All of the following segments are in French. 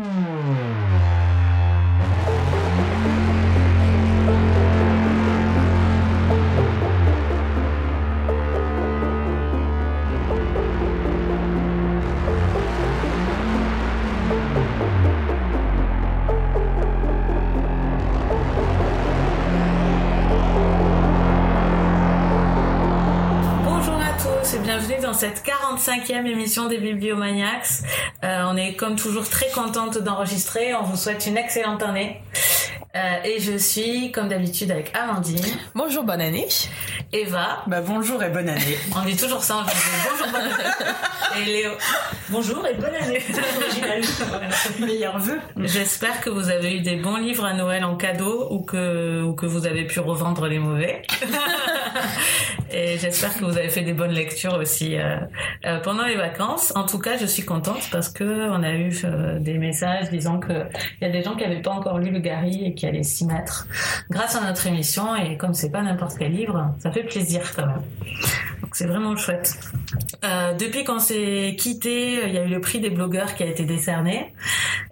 cette 45e émission des Bibliomaniacs. Euh, on est comme toujours très contente d'enregistrer. On vous souhaite une excellente année. Euh, et je suis, comme d'habitude, avec Amandine. Bonjour, bonne année. Eva. Bah, bonjour et bonne année. On dit toujours ça en Bonjour, bonne année. Et Léo. Bonjour et bonne année. Meilleur vœu. J'espère que vous avez eu des bons livres à Noël en cadeau ou que, ou que vous avez pu revendre les mauvais. et j'espère que vous avez fait des bonnes lectures aussi euh, euh, pendant les vacances. En tout cas, je suis contente parce que on a eu des messages disant que il y a des gens qui n'avaient pas encore lu le Gary et qui allaient s'y mettre grâce à notre émission. Et comme c'est pas n'importe quel livre, ça fait plaisir quand même. Donc c'est vraiment chouette. Euh, depuis qu'on s'est quitté, il y a eu le prix des blogueurs qui a été décerné.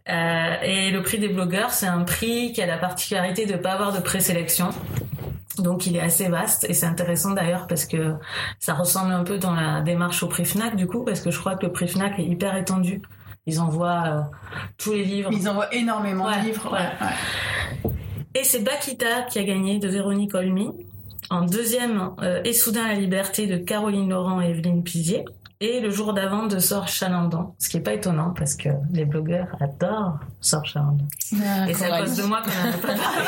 Euh, et le prix des blogueurs, c'est un prix qui a la particularité de pas avoir de présélection. Donc il est assez vaste et c'est intéressant d'ailleurs parce que ça ressemble un peu dans la démarche au prix Fnac du coup parce que je crois que le prix Fnac est hyper étendu. Ils envoient euh, tous les livres. Ils envoient énormément de livres. Ouais. Et c'est Bakita qui a gagné de Véronique Olmy. En deuxième, euh, Et soudain la liberté de Caroline Laurent et Evelyne Pizier. Et le jour d'avant de Sort Chalandon, ce qui est pas étonnant parce que les blogueurs adorent Sort Chalandon. Ah, et c'est à cause de moi qu'on a pas parlé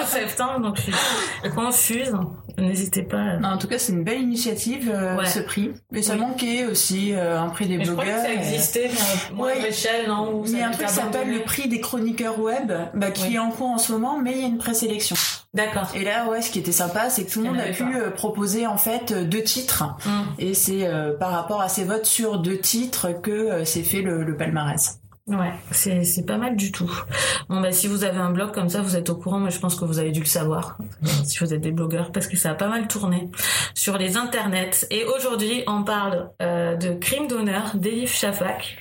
en septembre, donc je suis confuse. N'hésitez pas. en tout cas, c'est une belle initiative, euh, ce prix. Mais ça manquait aussi euh, un prix des mais blogueurs. Je crois que ça existait, mais ouais. échelle, non Il y a un truc qui s'appelle le prix des chroniqueurs web, bah, qui est en cours en ce moment, mais il y a une présélection. D'accord. Et là, ouais, ce qui était sympa, c'est que tout le monde a pu euh, proposer en fait deux titres. Hum. Et c'est par rapport à ces votes sur deux titres que s'est fait le, le palmarès. Ouais, c'est, c'est pas mal du tout. Bon bah si vous avez un blog comme ça, vous êtes au courant, mais je pense que vous avez dû le savoir si vous êtes des blogueurs parce que ça a pas mal tourné sur les internets. Et aujourd'hui, on parle euh, de Crime d'honneur d'Elif Shafak,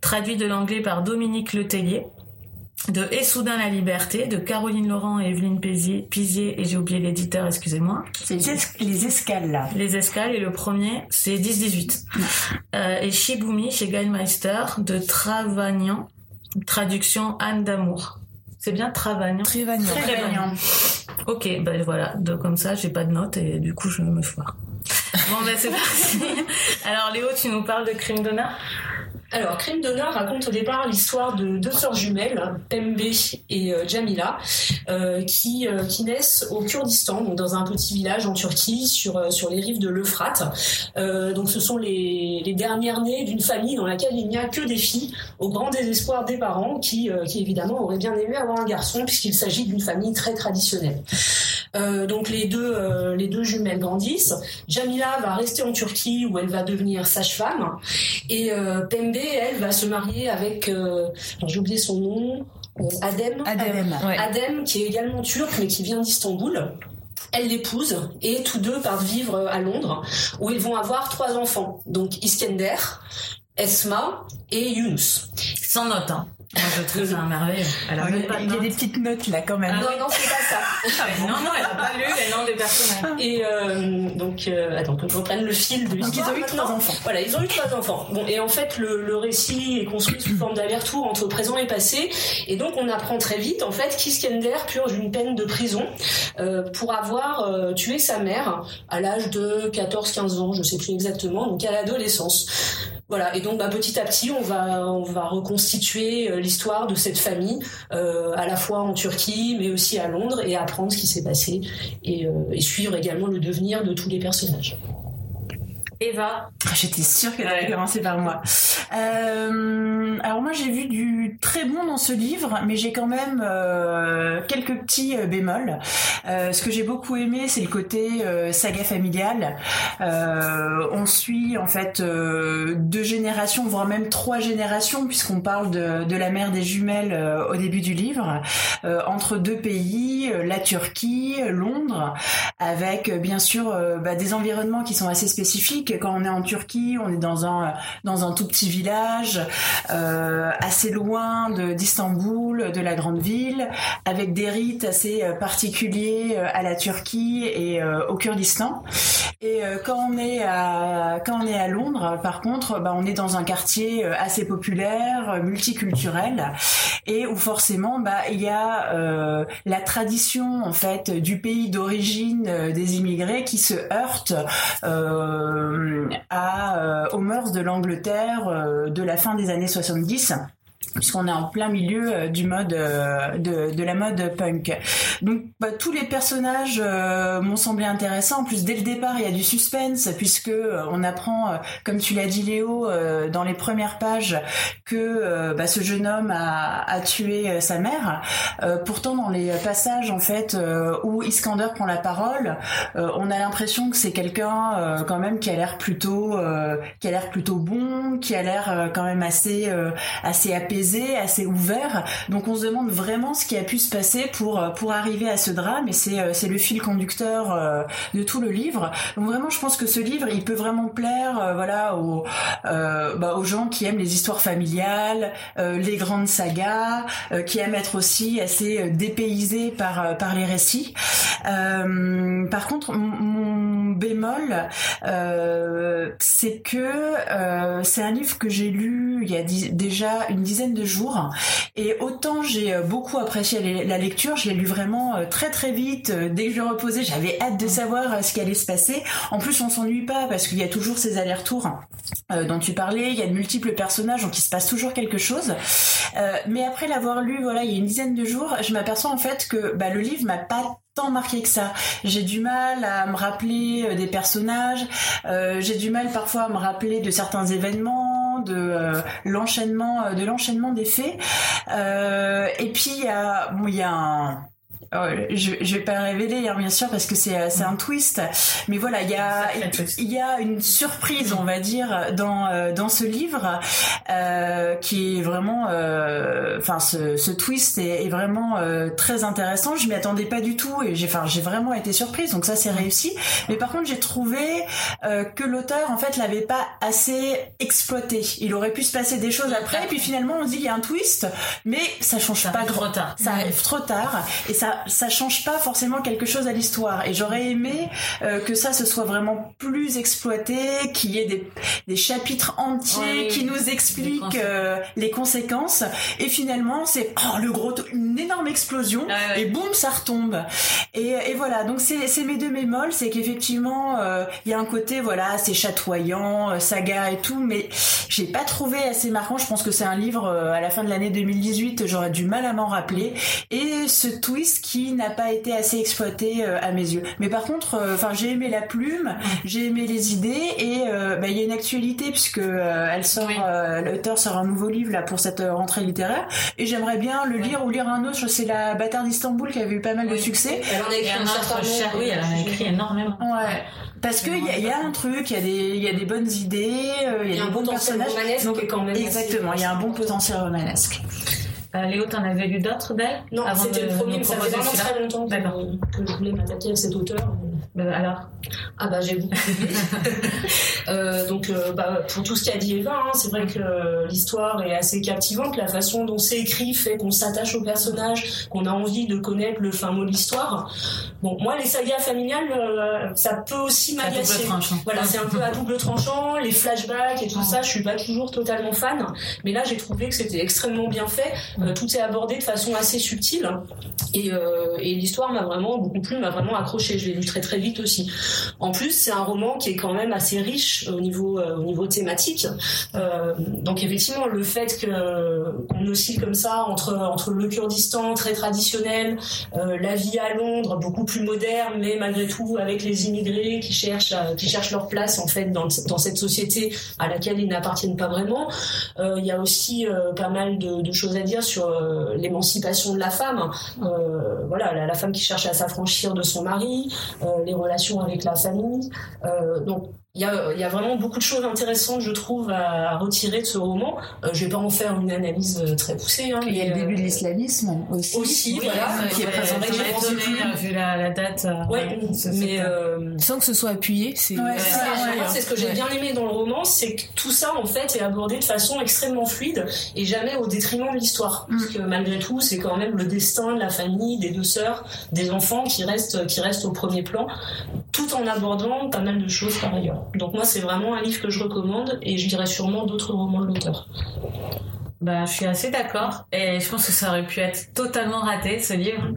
traduit de l'anglais par Dominique Letellier de Et soudain la liberté de Caroline Laurent et Evelyne Pizier, et j'ai oublié l'éditeur, excusez-moi. C'est les, escales là. Les escales et le premier c'est 10-18. Euh, et Shibumi chez Geilmeister de Travagnan, traduction Anne d'amour. C'est bien Travagnan? Travagnan. Ok, ben voilà, donc comme ça j'ai pas de notes et du coup je me foire. Bon ben c'est parti. Alors Léo, tu nous parles de crime d'honneur? Alors, Crime d'honneur raconte au départ l'histoire de deux sœurs jumelles, Pembe et euh, Jamila, euh, qui, euh, qui naissent au Kurdistan, donc dans un petit village en Turquie, sur, sur les rives de l'Euphrate. donc, ce sont les, les dernières nées d'une famille dans laquelle il n'y a que des filles, au grand désespoir des parents, qui, qui évidemment auraient bien aimé avoir un garçon, puisqu'il s'agit d'une famille très traditionnelle. donc, les deux, les deux jumelles grandissent. Jamila va rester en Turquie, où elle va devenir sage-femme, et Pembe elle va se marier avec, euh, j'ai oublié son nom, euh, Adem. Adem. Adem, qui est également turc, mais qui vient d'Istanbul. Elle l'épouse et tous deux partent vivre à Londres, où ils vont avoir trois enfants. Donc Iskender, Esma et Yunus. Sans note, hein. Moi, je trouve ça un merveille. Alors, il y a des petites notes là quand même. Ah, non, non, c'est pas ça. non, non, elle a pas lu les noms des personnages. Et euh, donc, euh, attends que je reprenne le fil de l'histoire. Ils ont eu trois enfants. Voilà, ils ont eu trois enfants. Bon, et en fait, le, le récit est construit sous forme d'aller-retour entre présent et passé. Et donc, on apprend très vite, en fait, qu'Iskender purge une peine de prison euh, pour avoir euh, tué sa mère à l'âge de 14-15 ans, je sais plus exactement, donc à l'adolescence. Voilà, et donc bah, petit à petit, on va, on va reconstituer euh, l'histoire de cette famille, euh, à la fois en Turquie, mais aussi à Londres, et apprendre ce qui s'est passé, et, euh, et suivre également le devenir de tous les personnages. Eva. Ah, j'étais sûre qu'elle allait commencer par moi. Euh, alors moi j'ai vu du très bon dans ce livre, mais j'ai quand même euh, quelques petits euh, bémols. Euh, ce que j'ai beaucoup aimé, c'est le côté euh, saga familiale. Euh, on suit en fait deux générations, voire même trois générations, puisqu'on parle de, de, la mère des jumelles au début du livre, entre deux pays, la Turquie, Londres, avec bien sûr bah, des environnements qui sont assez spécifiques quand on est en Turquie, on est dans un dans un tout petit village, euh, assez loin de d'Istanbul, de la grande ville, avec des rites assez particuliers à la Turquie et au Kurdistan. Et quand on est à quand on est à Londres, par contre, bah, on est dans un quartier assez populaire, multiculturel, et où forcément, bah, il y a la tradition en fait du pays d'origine des immigrés qui se heurtent euh, à, euh, aux mœurs de l'Angleterre euh, de la fin des années 70 puisqu'on est en plein milieu euh, du mode euh, de, la mode punk. Donc bah, tous les personnages euh, m'ont semblé intéressants. En plus dès le départ il y a du suspense puisque on apprend, comme tu l'as dit Léo, dans les premières pages que bah, ce jeune homme a, a tué sa mère. pourtant dans les passages en fait où Iskander prend la parole, on a l'impression que c'est quelqu'un quand même qui a l'air plutôt qui a l'air plutôt bon, qui a l'air quand même assez assez apaisé assez ouvert. Donc on se demande vraiment ce qui a pu se passer pour euh, pour arriver à ce drame et c'est euh, c'est le fil conducteur euh, de tout le livre. Donc vraiment je pense que ce livre il peut vraiment plaire voilà aux bah, aux gens qui aiment les histoires familiales, les grandes sagas, qui aiment être aussi assez dépaysés par par les récits. par contre mon bémol c'est que c'est un livre que j'ai lu il y a déjà une dizaine de jours. Et autant j'ai euh, beaucoup apprécié la lecture, je l'ai lu vraiment euh, très très vite. Euh, dès que je reposais, j'avais hâte de savoir ce qui allait se passer. En plus, on s'ennuie pas parce qu'il y a toujours ces allers-retours dont tu parlais. Il y a de multiples personnages, donc il se passe toujours quelque chose. mais après l'avoir lu, voilà, il y a une dizaine de jours, je m'aperçois en fait que bah, le livre m'a pas tant marqué que ça. J'ai du mal à me rappeler des personnages, j'ai du mal parfois à me rappeler de certains événements de euh, l'enchaînement euh, de l'enchaînement des faits. Euh, et puis il y a bon il y a un je, je vais pas révéler hein, bien sûr parce que c'est c'est un twist. Mais voilà il y a il y a une surprise on va dire dans euh, dans ce livre euh, qui est vraiment euh, enfin ce, ce twist est, est vraiment euh, très intéressant. Je m'y attendais pas du tout et j'ai enfin j'ai vraiment été surprise donc ça c'est réussi. Mais par contre j'ai trouvé que l'auteur en fait l'avait pas assez exploité. Il aurait pu se passer des choses après et puis finalement on se dit il y a un twist mais ça change pas trop tard. Ça arrive trop tard et ça ça change pas forcément quelque chose à l'histoire. Et j'aurais aimé euh, que ça se soit vraiment plus exploité, qu'il y ait des, des chapitres entiers qui nous expliquent euh, les conséquences. Et finalement, c'est oh, le gros, une énorme explosion et boum, ça retombe. Et, et voilà. Donc c'est mes deux mémoles, c'est qu'effectivement, euh, il y a un côté voilà, c'est chatoyant, saga et tout, mais j'ai pas trouvé assez marquant. Je pense que c'est un livre à la fin de l'année 2018, j'aurais du mal à m'en rappeler. Et ce twist qui n'a pas été assez exploité euh, à mes yeux. Mais par contre, euh, enfin, j'ai aimé la plume, j'ai aimé les idées et euh, bah, il y a une actualité puisque elle sort, l'auteur sort un nouveau livre là pour cette rentrée littéraire et j'aimerais bien le lire ou lire un autre. C'est la Bâtard d'Istanbul qui avait eu pas mal de succès. Elle en a écrit, un oui, elle en a écrit énormément. Ouais. Parce qu'il y, y, a un truc, il y, a des, y a des bonnes idées, il y a, des bons personnages. Donc, quand même exactement, il y a un bon potentiel romanesque. Euh, Léo, t'en avais lu d'autres d'elle Non, c'était le premier, mais ça fait vraiment très longtemps que, que je voulais m'attaquer à cet auteur. Euh, alors Ah bah j'ai beaucoup aimé. euh, donc euh, bah, pour tout ce qu'a dit Eva, hein, c'est vrai que l'histoire est assez captivante. La façon dont c'est écrit fait qu'on s'attache au personnage, qu'on a envie de connaître le fin mot de l'histoire. Bon, moi les sagas familiales, ça peut aussi m'agacer. Voilà, c'est un peu à double tranchant. Les flashbacks et tout ça, je suis pas toujours totalement fan. Mais là, j'ai trouvé que c'était extrêmement bien fait. tout est abordé de façon assez subtile. Et, et l'histoire m'a vraiment beaucoup plu, m'a vraiment accroché. Je l'ai lu très très vite aussi. En plus, c'est un roman qui est quand même assez riche au niveau euh, au niveau thématique. Euh, donc effectivement, le fait qu'on oscille comme ça entre entre le Kurdistan très traditionnel, euh, la vie à Londres beaucoup plus moderne, mais malgré tout avec les immigrés qui cherchent qui cherchent leur place en fait dans dans cette société à laquelle ils n'appartiennent pas vraiment. Il y a aussi pas mal de, de, choses à dire sur l'émancipation de la femme. voilà, la, la, femme qui cherche à s'affranchir de son mari, les relations avec la famille. Euh, donc il y a, y a, vraiment beaucoup de choses intéressantes, je trouve, à, retirer de ce roman. Euh, je vais pas en faire une analyse euh, très poussée. Hein, il y a le début de l'islamisme aussi. Aussi, voilà, qui est présenté. J'ai vu la, la date. ouais, mais sans que ce soit appuyé, c'est. Ouais, c'est ce que j'ai bien aimé dans le roman, c'est que tout ça en fait est abordé de façon extrêmement fluide et jamais au détriment de l'histoire. Mm. Parce que malgré tout, c'est quand même le destin de la famille, des deux sœurs, des enfants qui restent qui restent au premier plan, tout en abordant pas mal de choses par ailleurs. Donc moi, c'est vraiment un livre que je recommande et je dirais sûrement d'autres romans de l'auteur. Bah, je suis assez d'accord et je pense que ça aurait pu être totalement raté ce livre.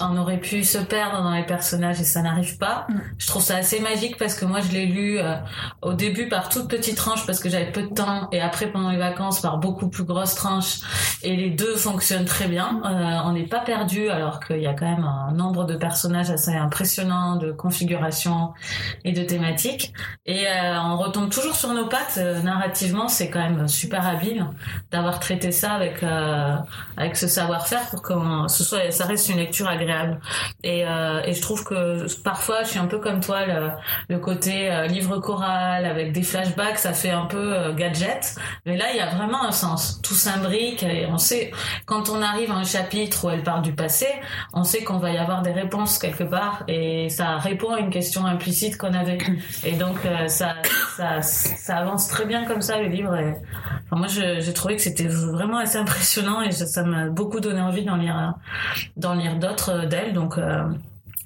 On aurait pu se perdre dans les personnages et ça n'arrive pas. Mm. Je trouve ça assez magique parce que moi je l'ai lu euh, au début par toute petite tranche parce que j'avais peu de temps et après pendant les vacances par beaucoup plus grosse tranche et les deux fonctionnent très bien. Euh, on n'est pas perdu alors qu'il y a quand même un nombre de personnages assez impressionnant de configuration et de thématiques et euh, on retombe toujours sur nos pattes narrativement c'est quand même super habile d'avoir traiter ça avec avec ce savoir-faire pour que ce soit ça reste une lecture agréable et, euh, et je trouve que parfois je suis un peu comme toi le, côté euh, livre choral avec des flashbacks ça fait un peu gadget. Mais là il y a vraiment un sens. Tout s'imbrique et on sait quand on arrive à un chapitre où elle parle du passé on sait qu'on va y avoir des réponses quelque part et ça répond à une question implicite qu'on avait. Et donc ça, ça avance très bien comme ça le livre. Moi j'ai trouvé que c'était vraiment assez impressionnant et ça m'a beaucoup donné envie d'en lire, d'autres. euh, d'elle. Donc, euh,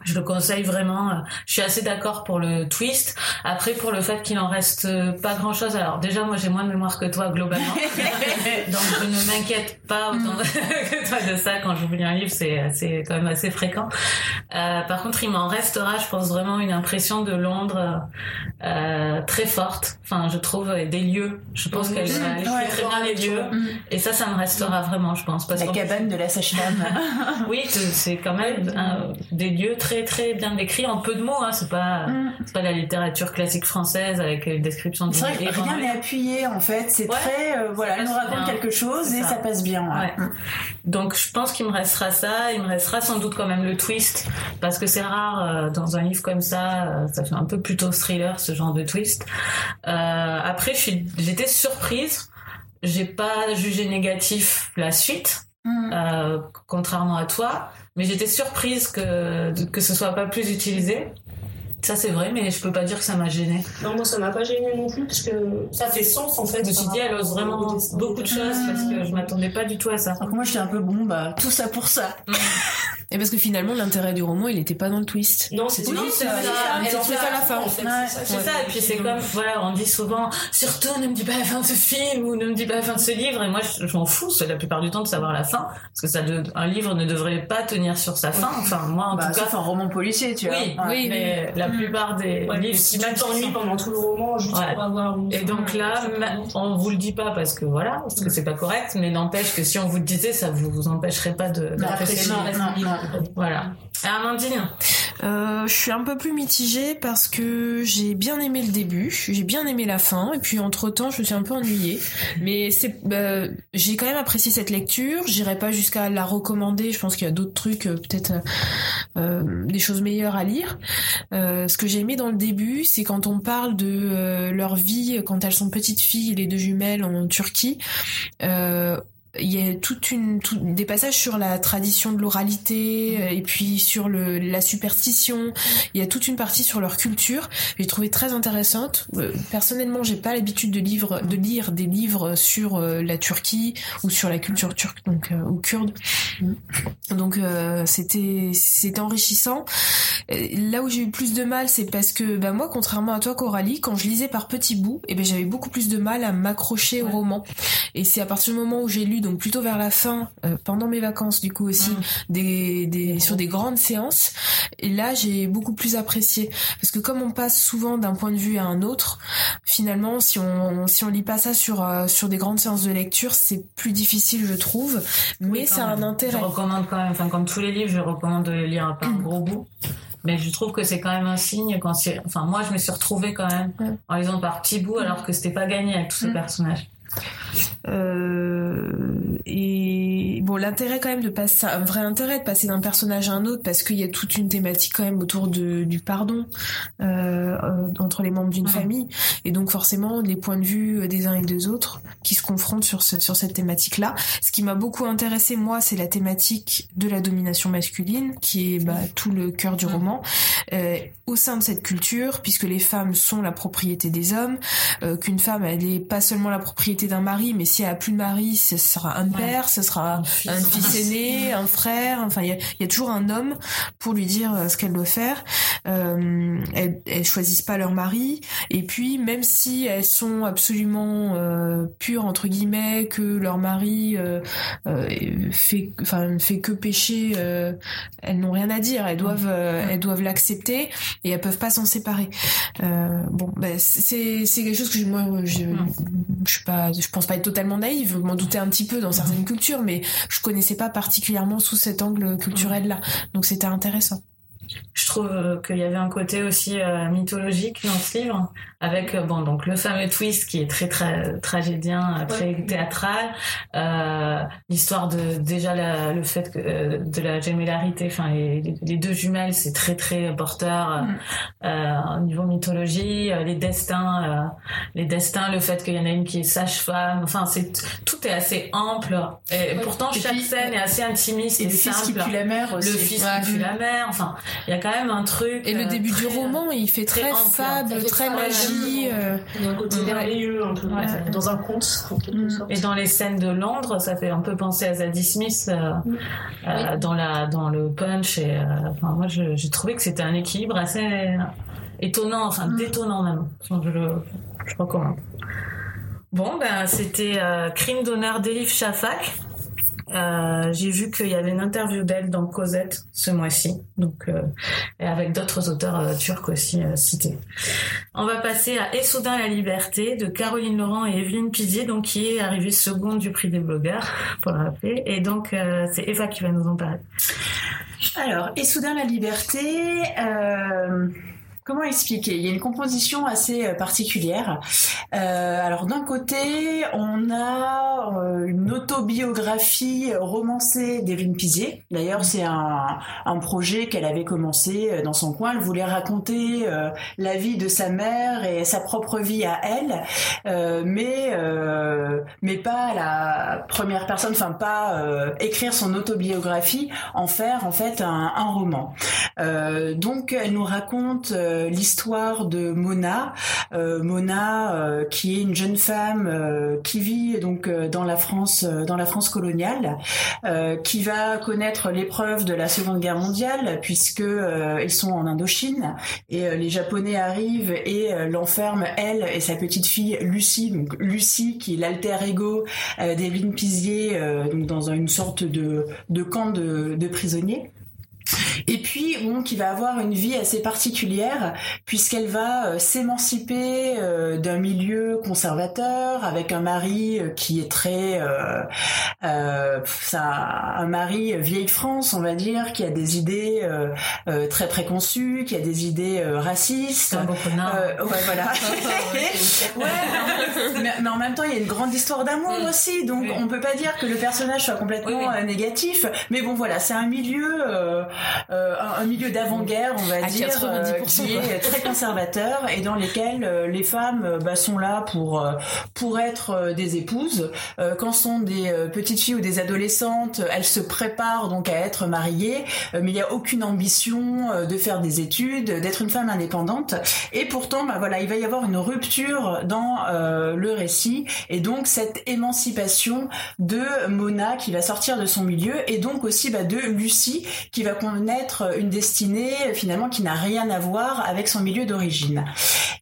je le conseille vraiment. Je suis assez d'accord pour le twist. Après, pour le fait qu'il en reste pas grand chose. Alors, déjà, moi, j'ai moins de mémoire que toi, globalement. Donc, je ne m'inquiète pas autant mm. que toi de ça. Quand je vous lis un livre, c'est, c'est quand même assez fréquent. Euh, par contre, il m'en restera, je pense, vraiment une impression de Londres euh, très forte. Enfin, je trouve des lieux. Je pense qu'elle ouais, très bien les lieux. Mm. Et ça, ça me restera vraiment, je pense. Parce la cabane de la sage-femme. oui, c'est quand même des lieux très très très bien décrit en peu de mots. Hein. C'est pas mm. c'est pas la littérature classique française avec une description. De c'est vrai que rien n'est appuyé en fait. C'est très euh, voilà, elle nous raconte quelque chose et ça. passe bien. Mm. Donc je pense qu'il me restera ça. Il me restera sans doute quand même le twist parce que c'est rare euh, dans un livre comme ça. Euh, ça fait un peu plutôt thriller ce genre de twist. après j'étais surprise. J'ai pas jugé négatif la suite. Mm. contrairement à toi mais j'étais surprise que, que ce soit pas plus utilisé. Ça c'est vrai, mais je peux pas dire que ça m'a gêné. Non, moi ça m'a pas gêné non plus parce que ça fait sens en fait. Je me suis dit, elle ose vraiment beaucoup de choses parce que je m'attendais pas du tout à ça. Donc moi j'étais un peu bon, bah tout ça pour ça. Mm. Et parce que finalement, l'intérêt du roman, il était pas dans le twist. Non, c'était juste ça. Elle en fait à la fin. En fait. C'est ça. Et puis c'est comme, voilà, on dit souvent, surtout ne me dis pas la fin de ce film ou ne me dis pas la fin de ce livre. Et moi, je m'en fous, c'est la plupart du temps de savoir la fin, parce que ça, un livre ne devrait pas tenir sur sa fin. Enfin, moi, en bah, tout cas, c'est un roman policier, tu vois. Oui, oui, mais la plupart des livres, si tu t'ennuies pendant tout le roman, juste pour avoir une Et donc là, on vous le dit pas parce que voilà, parce que c'est pas correct, mais n'empêche que si on vous le disait, ça vous, vous empêcherait pas de. Voilà. Amandine euh, Je suis un peu plus mitigée parce que j'ai bien aimé le début, j'ai bien aimé la fin, et puis entre temps je me suis un peu ennuyée. Mais c'est, euh, j'ai quand même apprécié cette lecture. J'irai pas jusqu'à la recommander. Je pense qu'il y a d'autres trucs, euh, peut-être euh, des choses meilleures à lire. ce que j'ai aimé dans le début, c'est quand on parle de leur vie quand elles sont petites filles, les deux jumelles en Turquie il y a toute une des passages sur la tradition de l'oralité euh, et puis sur le, la superstition. Il y a toute une partie sur leur culture. J'ai trouvé très intéressante. Euh, personnellement j'ai pas l'habitude de livre de lire des livres sur euh, la Turquie ou sur la culture turque donc ou kurde. Donc c'était c'était enrichissant. Là où j'ai eu plus de mal c'est parce que bah moi contrairement à toi Coralie quand je lisais par petits bouts et eh ben j'avais beaucoup plus de mal à m'accrocher au roman. Et c'est à partir du moment où j'ai lu donc plutôt vers la fin, euh, pendant mes vacances du coup aussi, mm. des, des sur des grandes séances. Et là, j'ai beaucoup plus apprécié parce que comme on passe souvent d'un point de vue à un autre, finalement, si on si on lit pas ça sur euh, sur des grandes séances de lecture, c'est plus difficile, je trouve. Mais ça a un intérêt. Je recommande quand même, enfin comme tous les livres, je recommande de lire un, un gros bout. Mais je trouve que c'est quand même un signe quand enfin moi je me suis retrouvée quand même en lisant par petits bouts alors que c'était pas gagné avec tous ces mm. personnages. Euh, et bon, l'intérêt quand même de passer, un vrai intérêt de passer d'un personnage à un autre parce qu'il y a toute une thématique quand même autour de, du pardon euh, euh, entre les membres d'une famille. Et donc forcément les points de vue des uns et des autres qui se confrontent sur ce, sur cette thématique-là. Ce qui m'a beaucoup intéressé moi, c'est la thématique de la domination masculine qui est bah, tout le cœur du roman. Euh, au sein de cette culture puisque les femmes sont la propriété des hommes, euh, qu'une femme elle est pas seulement la propriété d'un mari, mais si elle a plus de mari, ce sera un père, ce sera un fils, aîné, un frère. Enfin, il y a, toujours un homme pour lui dire euh, ce qu'elle doit faire. Euh, elles, elles choisissent pas leur mari. Et puis, même si elles sont absolument euh, pures entre guillemets, que leur mari euh, fait, enfin, fait que pécher, elles n'ont rien à dire. Elles doivent, elles doivent l'accepter et elles peuvent pas s'en séparer. bon, ben, c'est c'est quelque chose que moi, je, je suis pas, je pense pas être totalement naïve. Je m'en doutais un petit peu dans certaines cultures, mais je connaissais pas particulièrement sous cet angle culturel-là. Donc c'était intéressant. Je trouve qu'il y avait un côté aussi euh, mythologique dans ce livre, avec euh, bon donc le fameux twist qui est très très tragédien, très théâtral, euh, l'histoire de déjà la, le fait que euh, de la gémellarité, enfin les, les, deux jumelles, c'est très très porteur mm. au niveau mythologie, les destins, les destins, le fait qu'il y en a une qui est sage-femme, enfin c'est tout est assez ample et pourtant chaque scène est assez intimiste et, le simple. fils qui tue la mère aussi. Le fils qui tue la mère, enfin il y a quand même un truc. Et le début du roman, il fait très, fable, très magie il y a un côté merveilleux un peu dans un conte en quelque mm. sorte. Et dans les scènes de Londres, ça fait un peu penser à Zadie Smith euh, mm. euh, dans la dans le punch et euh, enfin moi j'ai trouvé que c'était un équilibre assez étonnant, enfin mm. détonnant même. je le je recommande. Bon ben c'était Crime d'honneur d'Elif Shafak. Euh, j'ai vu qu'il y avait une interview d'elle dans Cosette ce mois-ci, donc euh, et avec d'autres auteurs euh, turcs aussi cités. On va passer à Essoudin la liberté de Caroline Laurent et Evelyne Pizier, donc qui est arrivée seconde du prix des blogueurs, pour le rappeler. Et donc c'est Eva qui va nous en parler. Alors, Essoudin la liberté. Comment expliquer? Il y a une composition assez euh, particulière. Euh, alors d'un côté, on a euh, une autobiographie romancée d'Evelyne Pizier. D'ailleurs, c'est un, projet qu'elle avait commencé dans son coin. Elle voulait raconter la vie de sa mère et sa propre vie à elle, mais mais pas la première personne. Enfin, pas écrire son autobiographie, en faire en fait un, roman. donc, elle nous raconte l'histoire de Mona. Euh, Mona, euh, qui est une jeune femme qui vit donc dans la France, dans la France coloniale, qui va connaître l'épreuve de la Seconde Guerre mondiale puisque ils sont en Indochine et les Japonais arrivent et l'enferment elle et sa petite fille Lucie. Donc Lucie, qui est l'alter ego d'Evelyne Pizier, donc dans une sorte de, camp de prisonniers. Et puis, bon, qui va avoir une vie assez particulière puisqu'elle va euh, s'émanciper euh, d'un milieu conservateur avec un mari euh, qui est très, ça, un mari vieille France, on va dire, qui a des idées très préconçues, qui a des idées racistes. Ouais, voilà. ouais, mais, en même temps, il y a une grande histoire d'amour mm. aussi, donc on peut pas dire que le personnage soit complètement négatif. Mais bon, voilà, c'est un milieu euh, un, milieu d'avant-guerre, on va dire, euh, qui est très conservateur et dans lesquels euh, les femmes bah, sont là pour pour être des épouses. quand sont des petites filles ou des adolescentes, elles se préparent donc à être mariées, mais il n'y a aucune ambition de faire des études, d'être une femme indépendante. Et pourtant, bah, voilà, il va y avoir une rupture dans le récit et donc cette émancipation de Mona qui va sortir de son milieu et donc aussi bah, de Lucie qui va connaître une destinée finalement qui n'a rien à voir avec son milieu d'origine.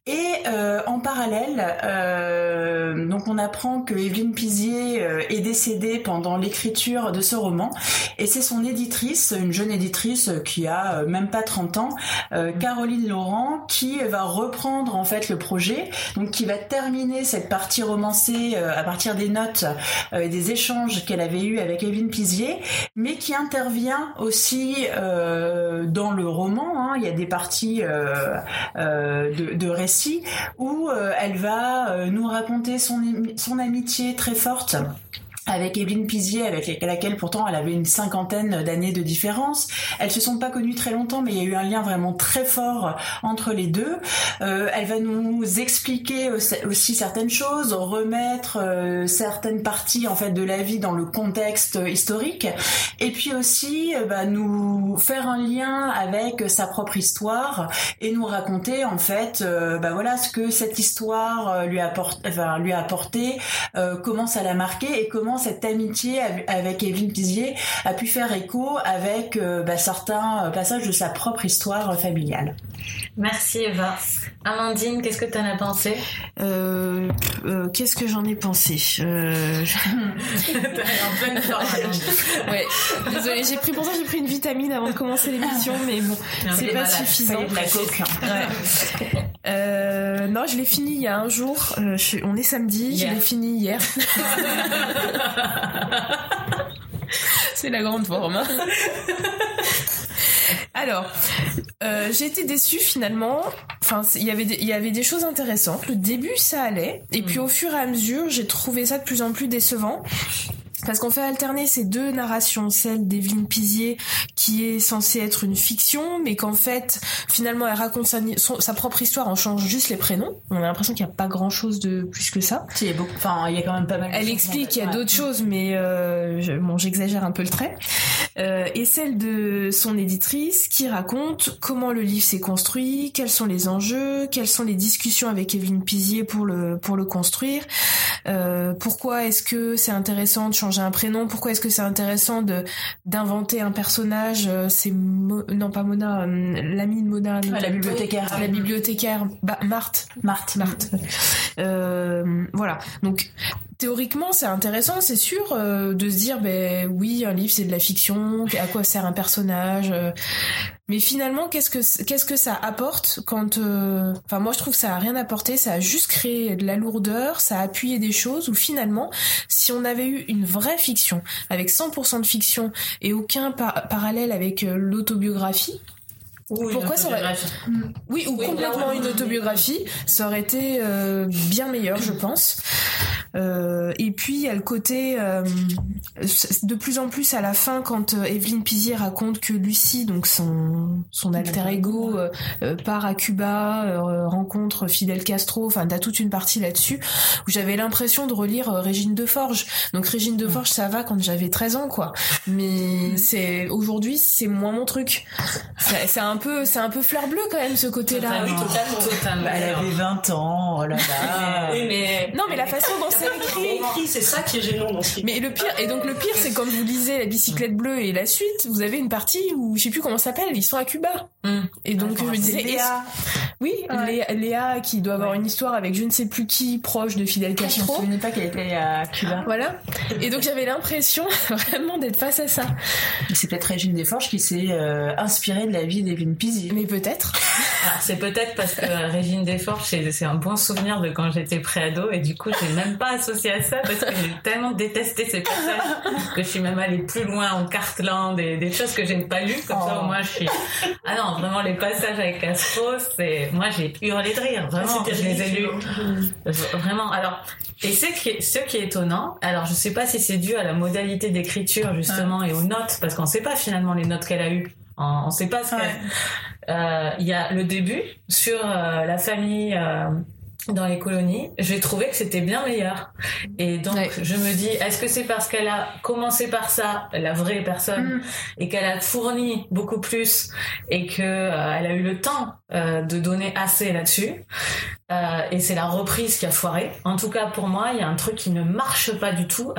Et euh, en parallèle, euh, donc on apprend que Evelyne Pizier euh, est décédée pendant l'écriture de ce roman, et c'est son éditrice, une jeune éditrice qui a même pas 30 ans, Caroline Laurent, qui va reprendre en fait le projet, donc qui va terminer cette partie romancée à partir des notes et des échanges qu'elle avait eus avec Evelyne Pizier, mais qui intervient aussi euh, dans le roman. Hein, il y a des parties euh, euh, de, de récits où elle va nous raconter son amitié très forte avec Evelyne Pizier, avec laquelle pourtant elle avait une cinquantaine d'années de différence. Elles se sont pas connues très longtemps, mais il y a eu un lien vraiment très fort entre les deux. Euh, elle va nous expliquer aussi certaines choses, remettre euh, certaines parties en fait de la vie dans le contexte historique, et puis aussi euh, bah, nous faire un lien avec sa propre histoire et nous raconter en fait, euh, bah voilà ce que cette histoire lui apporte, enfin, lui a apporté, comment ça l'a marqué et comment cette amitié avec Evelyne Pizier a pu faire écho avec euh, bah, certains euh, passages de sa propre histoire euh, familiale. Merci Eva. Amandine, qu'est-ce que tu en as pensé? Qu'est-ce que j'en ai pensé? Euh... en pleine forme. ouais. Désolée, j'ai pris pour ça j'ai pris une vitamine avant de commencer l'émission, mais bon, c'est pas suffisant. La coque. Ouais. non, je l'ai fini il y a un jour. on est samedi, je l'ai fini hier. C'est la grande forme. Hein. Alors, euh, j'ai été déçue finalement. Enfin, il y avait il y avait des choses intéressantes. Le début, ça allait, et puis mm. au fur et à mesure, j'ai trouvé ça de plus en plus décevant parce qu'on fait alterner ces deux narrations, celle d'Evelyne Pizier qui est censée être une fiction, mais qu'en fait finalement elle raconte sa, sa, propre histoire, en change juste les prénoms. On a l'impression qu'il n'y a pas grand chose de plus que ça. il y a beaucoup, enfin il y a quand même pas mal. Elle explique qu'il y a d'autres choses, mais euh, bon j'exagère un peu le trait. Euh, et celle de son éditrice qui raconte comment le livre s'est construit, quels sont les enjeux, quelles sont les discussions avec Evelyne Pizier pour le pour le construire, euh, pourquoi est-ce que c'est intéressant de changer un prénom? Pourquoi est-ce que c'est intéressant de d'inventer un personnage? Euh, C'est non pas Mona, euh, l'amie de Mona, la bibliothécaire, la bibliothécaire. Bah, Marthe, Marthe, Marthe. Euh, voilà. Donc théoriquement, c'est intéressant, c'est sûr, de se dire, ben oui, un livre c'est de la fiction. À quoi sert un personnage mais finalement, qu'est-ce que qu'est-ce que ça apporte quand euh, enfin moi je trouve que ça a rien apporté, ça a juste créé de la lourdeur, ça a appuyé des choses où finalement si on avait eu une vraie fiction avec 100% de fiction et aucun parallèle avec euh, l'autobiographie, pourquoi ça aurait... Oui, ou complètement une autobiographie, ça aurait été euh, bien meilleur, je pense. Euh, et puis il y a le côté euh, de plus en plus à la fin quand euh, Evelyne Pizier raconte que Lucie, donc son son alter ego, part à Cuba, rencontre Fidel Castro. Enfin, t'as toute une partie là-dessus où j'avais l'impression de relire Régine de Forge. Donc Régine de Forge, ça va quand j'avais 13 ans, quoi. Mais c'est aujourd'hui, c'est moins mon truc. C'est un peu, c'est un peu fleur bleue quand même ce côté-là. Oui, totalement. Elle avait 20 ans, oh là là. mais... Non, mais la façon dont c'est écrit, c'est ça qui est gênant dans ce Mais le pire, et donc le pire, c'est quand vous lisez la bicyclette bleue et la suite, vous avez une partie où je sais plus comment ça s'appelle, ils sont à Cuba. Hmm. Et donc je me disais, Léa. Oui, Léa, qui doit avoir une histoire avec je ne sais plus qui proche de Fidel Castro. Je ne me souvenais pas qu'elle était à Cuba. Voilà. Et donc j'avais l'impression vraiment d'être face à ça. C'est peut-être Régine Desforges qui s'est euh, inspirée de la vie d'Evelyne Pizzi. Mais peut-être. Ah, c'est peut-être parce que Régine Desforges, c'est un bon souvenir de quand j'étais préado et du coup j'ai même pas associé à ça parce que j'ai tellement détesté ces passages que je suis même allée plus loin en Cartland des, des choses que j'ai pas lues. Comme ça au moins je suis ah non vraiment les passages avec Castro c'est moi j'ai hurlé de rire. Vraiment je les ai lus. Vraiment. Alors et ce qui est, ce qui est étonnant alors je sais pas si c'est dû à la modalité d'écriture justement et aux notes parce qu'on sait pas finalement les notes qu'elle a eues. On, sait pas ce euh, il y a le début sur euh, la famille euh, dans les colonies, j'ai trouvé que c'était bien meilleur. Et donc, je me dis, est-ce que c'est parce qu'elle a commencé par ça, la vraie personne, mm. et qu'elle a fourni beaucoup plus, et que euh, elle a eu le temps euh, de donner assez là-dessus, euh, et c'est la reprise qui a foiré. En tout cas, pour moi, il y a un truc qui ne marche pas du tout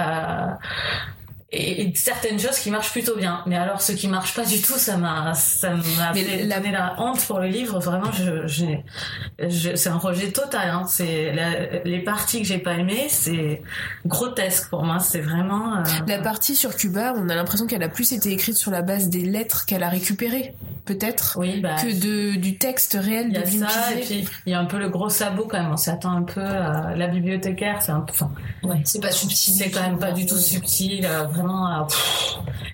et, certaines choses qui marchent plutôt bien. Mais alors, ce qui marche pas du tout, ça m'a, ça m'a fait la... donner la honte pour le livre. Vraiment, je, je, c'est un rejet total. Hein. C'est les parties que j'ai pas aimées, c'est grotesque pour moi. C'est vraiment. Euh, la partie sur Cuba, on a l'impression qu'elle a plus été écrite sur la base des lettres qu'elle a récupérées, peut-être, oui, bah, que de du texte réel. Il y a ça, et puis il y a un peu le gros sabot quand même. On s'attend un peu à la bibliothécaire. C'est un peu. ouais, c'est pas subtil. C'est quand même pas du tout subtil. Euh, vraiment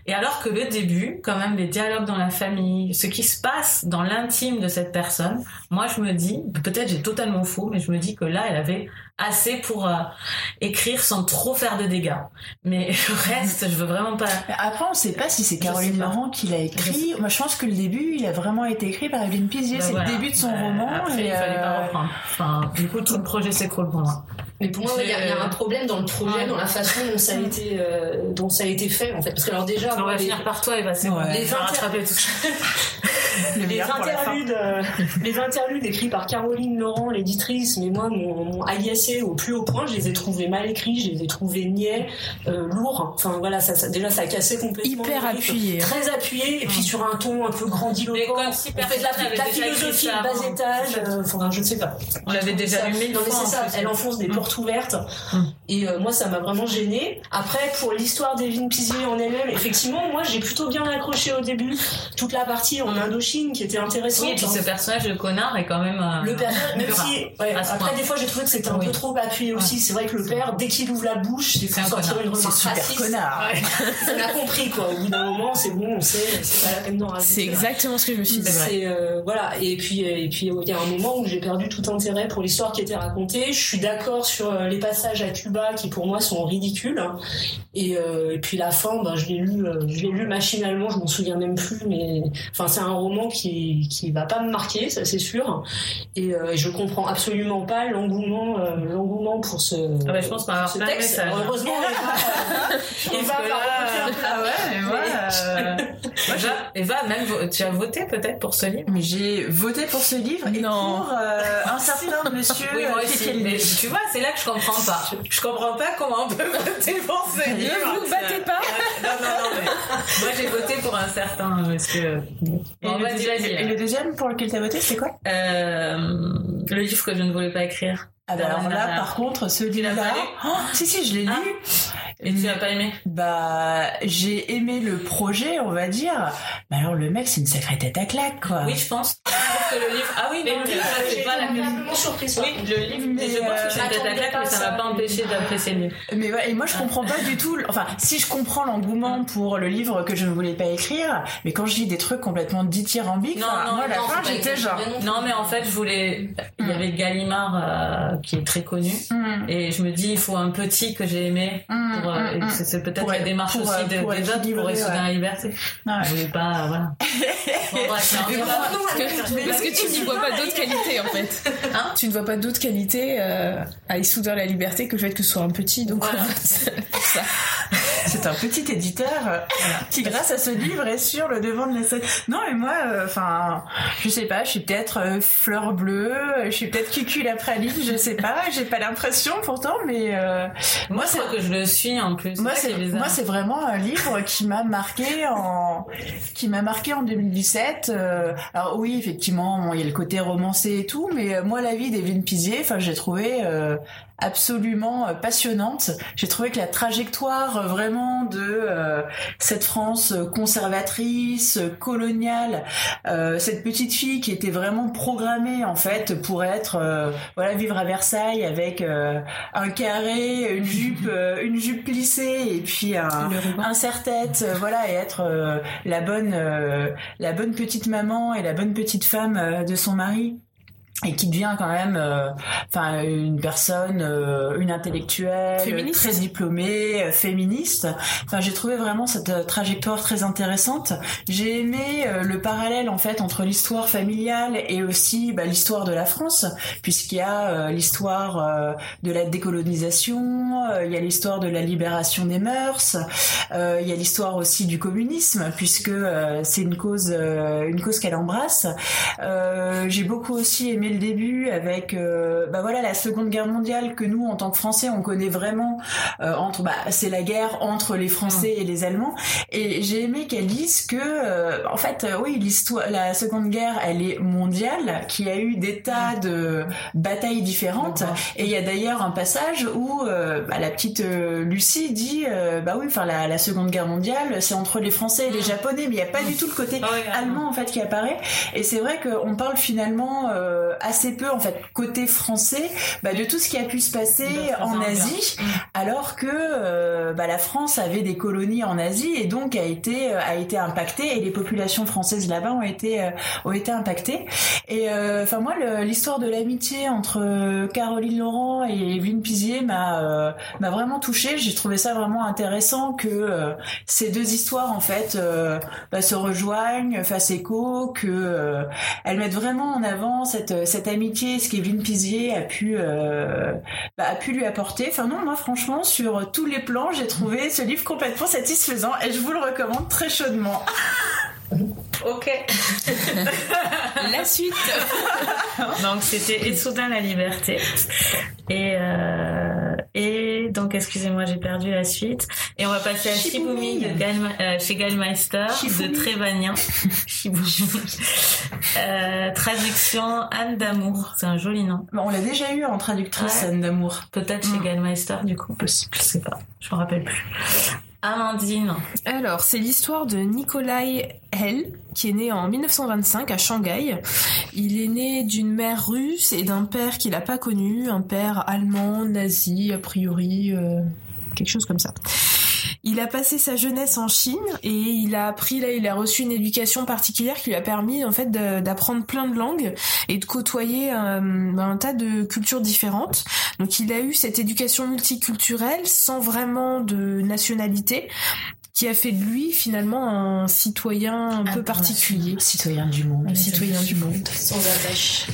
Et alors que le début, quand même, les dialogues dans la famille, ce qui se passe dans l'intime de cette personne, moi je me dis, peut-être j'ai totalement faux, mais je me dis que là, elle avait assez pour euh, écrire sans trop faire de dégâts. Mais le reste, je veux vraiment pas. Après, on sait pas si c'est Caroline Laurent qui l'a écrit. Moi, je pense que le début, il a vraiment été écrit par Evelyne Pizier. Bah c'est voilà. le début de son Bah, roman. Après, et, il fallait pas euh, reprendre. Enfin, du coup, tout le projet s'écroule pour moi. Mais pour moi, il y, y a un problème dans le projet, Ouais. dans la façon dont ça a été, euh, dont ça a été fait, en fait. Parce que alors déjà, On moi, va les- finir par toi. C'est. Ouais. Les le les la interludes, euh, les interludes écrits par Caroline Laurent, l'éditrice, mais moi, mon, mon agacé au plus haut point, je les ai trouvés mal écrits, je les ai trouvés niais, euh, lourds. Enfin voilà, ça, ça- déjà ça a cassé complètement. Hyper le rythme. appuyé. hein. Très appuyé, et puis sur un ton un peu Mais grandiloquent. comme si On fait de la, la écrit philosophie de bas étage, euh, enfin je ne sais pas. On l'avait déjà lu mille Non mais fois, elle enfonce des Mm. Portes ouvertes. Mm. Et euh, moi ça m'a vraiment gênée. Après pour l'histoire d'Evelyne Pizier en elle-même, effectivement moi j'ai plutôt bien accroché au début toute la partie en Indochine qui était intéressante. Oui, et puis ce personnage de connard est quand même. euh, Le père, même si, ouais, après point. des fois j'ai trouvé que c'était un Oui. peu trop appuyé aussi. C'est vrai que le père, dès qu'il ouvre la bouche, c'est pour un sortir connard. une remarque super raciste. connard. Ouais. On a compris quoi. Au bout d'un moment, c'est bon, on sait, c'est pas la peine d'en rajouter. C'est exactement ce que je me suis dit. C'est euh, voilà et puis et puis il y a un moment où j'ai perdu tout intérêt pour l'histoire qui était racontée. Je suis d'accord sur euh, les passages à Cuba qui pour moi sont ridicules et, euh, et puis la fin, ben, je l'ai lu, euh, je l'ai lu machinalement, je m'en souviens même plus, mais enfin c'est un roman qui qui va pas me marquer, ça c'est sûr. Et, euh, et je comprends absolument pas l'engouement euh, l'engouement pour ce, Ah bah, je pense avoir ce texte. messages. Heureusement, Eva, Eva Ah ouais, même, tu as voté peut-être pour ce livre? Mais j'ai voté pour ce livre et Non. pour euh, un certain monsieur Oui, moi aussi. Mais tu vois, c'est là que je comprends pas. Je comprends pas comment on peut voter pour ce livre. Ne vous battez pas Non, non, non, mais moi j'ai voté pour un certain monsieur. Et, Bon, le deuxième- et le deuxième pour lequel t'as voté, c'est quoi? Euh, le livre que je ne voulais pas écrire. Ah bah alors là, par contre, Tu celui-là... lu Oh, si, si, je l'ai Ah. Et tu l'as pas aimé Bah, j'ai aimé le projet, on va dire. Mais alors, le mec, c'est une sacrée tête à claque, quoi. Oui, je pense. Que le livre. Ah oui, Mais non, le livre, c'est pas la même. surprise. Oui, le livre, mais je pense que c'est euh, une tête à claque, mais ça m'a pas empêché d'apprécier le livre. Mais ouais, et moi, je comprends pas du tout. Enfin, si je comprends l'engouement pour le livre que je ne voulais pas écrire, mais quand je lis des trucs complètement dithyrambiques, Non, non, moi, à la non, fin, j'étais genre. Non, mais en fait, je voulais. Il y avait Gallimard euh, qui est très connu. Et je me dis, il faut un petit que j'ai aimé. Pour, et hum. c'est peut-être la démarche pour, aussi euh, de, pour des autres pour rester ouais. dans la liberté. Ouais. Je voulais pas, voilà. Bon, mais Parce que, parce que tu n'y vois pas d'autres qualités en fait. Hein tu ne vois pas d'autres qualités euh, à Issoudun la liberté que le fait que ce soit un petit. Donc Voilà. pour ça. C'est un petit éditeur euh, qui, grâce à ce livre, est sur le devant de la scène. Non, mais moi, euh, enfin, je sais pas, je suis peut-être euh, fleur bleue, je suis peut-être cucul la praline, je sais pas, j'ai pas l'impression pourtant, mais euh, moi, je crois que je le suis en plus. moi, c'est moi, c'est vraiment un livre qui m'a marqué en qui m'a marqué en 2017. euh, alors oui, effectivement, bon, il y a le côté romancé et tout, mais euh, moi, la vie d'Evelyne Pizier, enfin, j'ai trouvé euh, absolument euh, passionnante. J'ai trouvé que la trajectoire euh, vraiment de euh, cette France conservatrice, coloniale, euh, cette petite fille qui était vraiment programmée en fait pour être euh, voilà vivre à Versailles avec un carré, une jupe, une jupe plissée et puis un, un serre-tête, voilà, et être la bonne, la bonne petite maman et la bonne petite femme de son mari et qui devient quand même euh, enfin une personne euh, une intellectuelle Féministe. très diplômée euh, féministe. Enfin j'ai trouvé vraiment cette trajectoire très intéressante. J'ai aimé le parallèle en fait entre l'histoire familiale et aussi bah, l'histoire de la France puisqu'il y a l'histoire de la décolonisation il y a l'histoire de la libération des mœurs il y a l'histoire aussi du communisme puisque c'est une cause une cause qu'elle embrasse. J'ai beaucoup aussi aimé le début avec euh, bah voilà la Seconde Guerre mondiale que nous en tant que Français on connaît vraiment euh, entre bah c'est la guerre entre les Français et les Allemands. Et j'ai aimé qu'elle dise que euh, en fait euh, oui l'histoire la Seconde Guerre elle est mondiale qu'il y a eu des tas de batailles différentes. Et il y a d'ailleurs un passage où euh, bah, la petite euh, Lucie dit euh, bah oui enfin la, la Seconde Guerre mondiale c'est entre les Français et les Japonais mais il n'y a pas du tout le côté Ah ah allemand en fait qui apparaît. Et c'est vrai qu'on parle finalement euh, assez peu en fait côté français bah, de tout ce qui a pu se passer en Asie, alors que bah, la France avait des colonies en Asie et donc a été a été impactée et les populations françaises là-bas ont été ont été impactées. Et enfin moi l'histoire de l'amitié entre Caroline Laurent et Evelyne Pizier m'a m'a vraiment touchée. J'ai trouvé ça vraiment intéressant que ces deux histoires en fait bah, se rejoignent, fassent écho, que elles mettent vraiment en avant cette cette amitié, ce qu'Evelyne Pizier a pu bah, a pu lui apporter. Enfin non, moi franchement sur tous les plans, j'ai trouvé ce livre complètement satisfaisant et je vous le recommande très chaudement. Ok. la suite. donc c'était Et soudain la liberté. Et euh, et donc excusez-moi j'ai perdu la suite. Et on va passer à Shibumi, de euh, chez Gallmeister de Trévanien. euh, traduction Anne d'amour. C'est un joli nom. on l'a déjà eu en traductrice Anne d'amour. Peut-être chez mm. Gallmeister du coup. Possible. Je sais pas. Je me rappelle plus. Amandine. Alors, c'est l'histoire de Nikolai Hell, qui est né en 1925 à Shanghai. Il est né d'une mère russe et d'un père qu'il n'a pas connu, un père allemand, nazi, a priori, euh, quelque chose comme ça. Il a passé sa jeunesse en Chine et il a appris là, il a reçu une éducation particulière qui lui a permis en fait d'apprendre plein de langues et de côtoyer un, un, tas de cultures différentes. Donc il a eu cette éducation multiculturelle sans vraiment de nationalité qui a fait de lui finalement un citoyen un peu particulier. Citoyen du monde. Un citoyen du monde. Sans attache.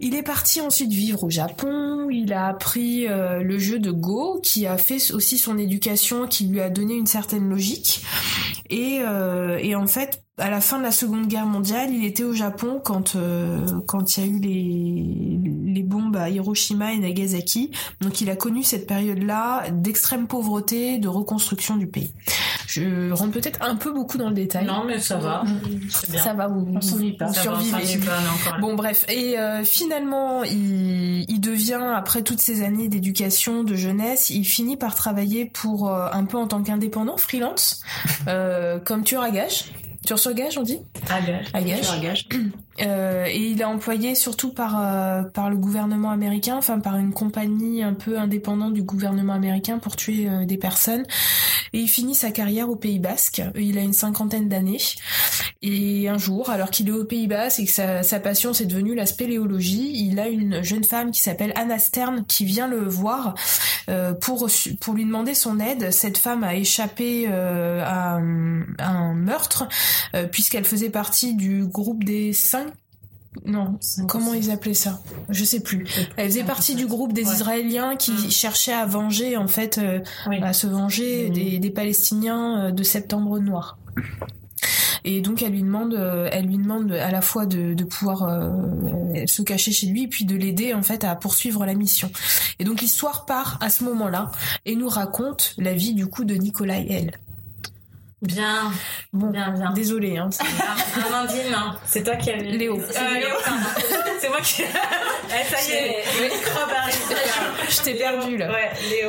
Il est parti ensuite vivre au Japon. Il a appris euh, le jeu de Go, qui a fait aussi son éducation, qui lui a donné une certaine logique. Et, euh, et en fait, à la fin de la Seconde Guerre mondiale, il était au Japon quand euh, quand il y a eu les les bombes à Hiroshima et Nagasaki. Donc il a connu cette période-là d'extrême pauvreté, de reconstruction du pays. Je rentre peut-être un peu beaucoup dans le détail. Non, mais ça va. Bien. Ça va, vous, on s'ennuie pas. Survivez. Bon, bref. Et euh, finalement, il, il devient, après toutes ces années d'éducation, de jeunesse, il finit par travailler pour euh, un peu en tant qu'indépendant, freelance, euh, comme tueur à gage. Tueur sur gage, on dit? À gage. À gage. Tueur à gage. Euh, et il est employé surtout par euh, par le gouvernement américain, enfin par une compagnie un peu indépendante du gouvernement américain pour tuer euh, des personnes. Et il finit sa carrière au Pays Basque. Il a une cinquantaine d'années. Et un jour, alors qu'il est au Pays Basque et que sa, sa passion c'est devenu la spéléologie, il a une jeune femme qui s'appelle Anna Stern qui vient le voir pour pour lui demander son aide. Cette femme a échappé à, à, un meurtre puisqu'elle faisait partie du groupe des cinq non, comment ils appelaient ça? Je sais plus. Elle faisait partie du groupe des Israéliens qui mm. cherchaient à venger, en fait, euh, à se venger mm. des, Palestiniens euh, de Septembre Noir. Et donc elle lui demande, euh, elle lui demande à la fois de, pouvoir se cacher chez lui, puis de l'aider en fait à poursuivre la mission. Et donc l'histoire part à ce moment-là et nous raconte la vie du coup de Nicolas et elle. Bien, bon, bien, bien. Désolée, hein. Amandine, hein. c'est toi qui as Léo. Euh, Léo, c'est moi qui. eh, ça y est, le microbe arrive. Je t'ai perdu là. Ouais, Léo.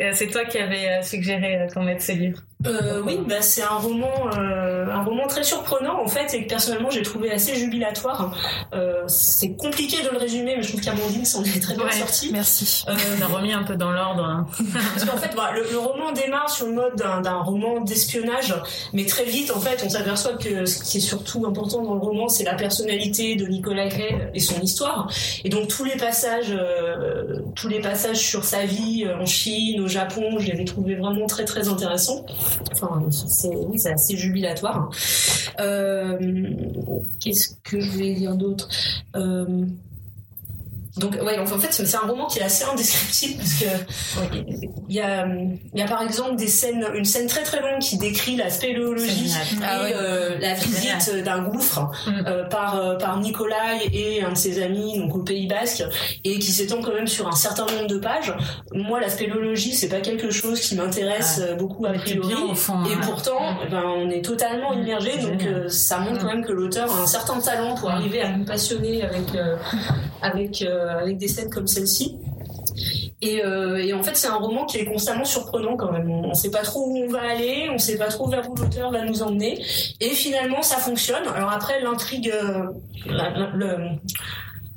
Euh, c'est toi qui avais euh, suggéré qu'on mette ce livre. Euh, oui, bah, c'est un roman, euh, un roman très surprenant en fait et que personnellement j'ai trouvé assez jubilatoire. Euh, c'est compliqué de le résumer, mais je trouve qu'Amandine s'en est très bien ouais, sortie. Merci. Euh, on a remis un peu dans l'ordre. Hein. Parce qu'en fait, bah, le, le, roman démarre sur le mode d'un roman d'espionnage, mais très vite en fait, on s'aperçoit que ce qui est surtout important dans le roman, c'est la personnalité de Nicolas Gray et son histoire. Et donc tous les passages, euh, tous les passages sur sa vie en Chine, au Japon, je les ai trouvés vraiment très très intéressants. Enfin, c'est oui, c'est assez jubilatoire. Euh, Qu'est-ce que je vais dire d'autre? Euh, donc ouais, en fait c'est un roman qui est assez indescriptible parce que il y a y a par exemple des scènes une scène très très longue qui décrit la spéléologie et ah euh, la visite d'un gouffre mm. euh, par euh, par Nikolai et un de ses amis donc au Pays Basque et qui s'étend quand même sur un certain nombre de pages. Moi la spéléologie c'est pas quelque chose qui m'intéresse ah. beaucoup a priori et pourtant mm. eh ben on est totalement mm. immergé donc euh, ça montre quand même que l'auteur a un certain talent pour arriver à nous passionner avec avec avec des scènes comme celle-ci. Et, euh, et, en fait, c'est un roman qui est constamment surprenant quand même. On ne sait pas trop où on va aller, on ne sait pas trop vers où l'auteur va nous emmener. Et finalement, ça fonctionne. Alors après, l'intrigue, euh,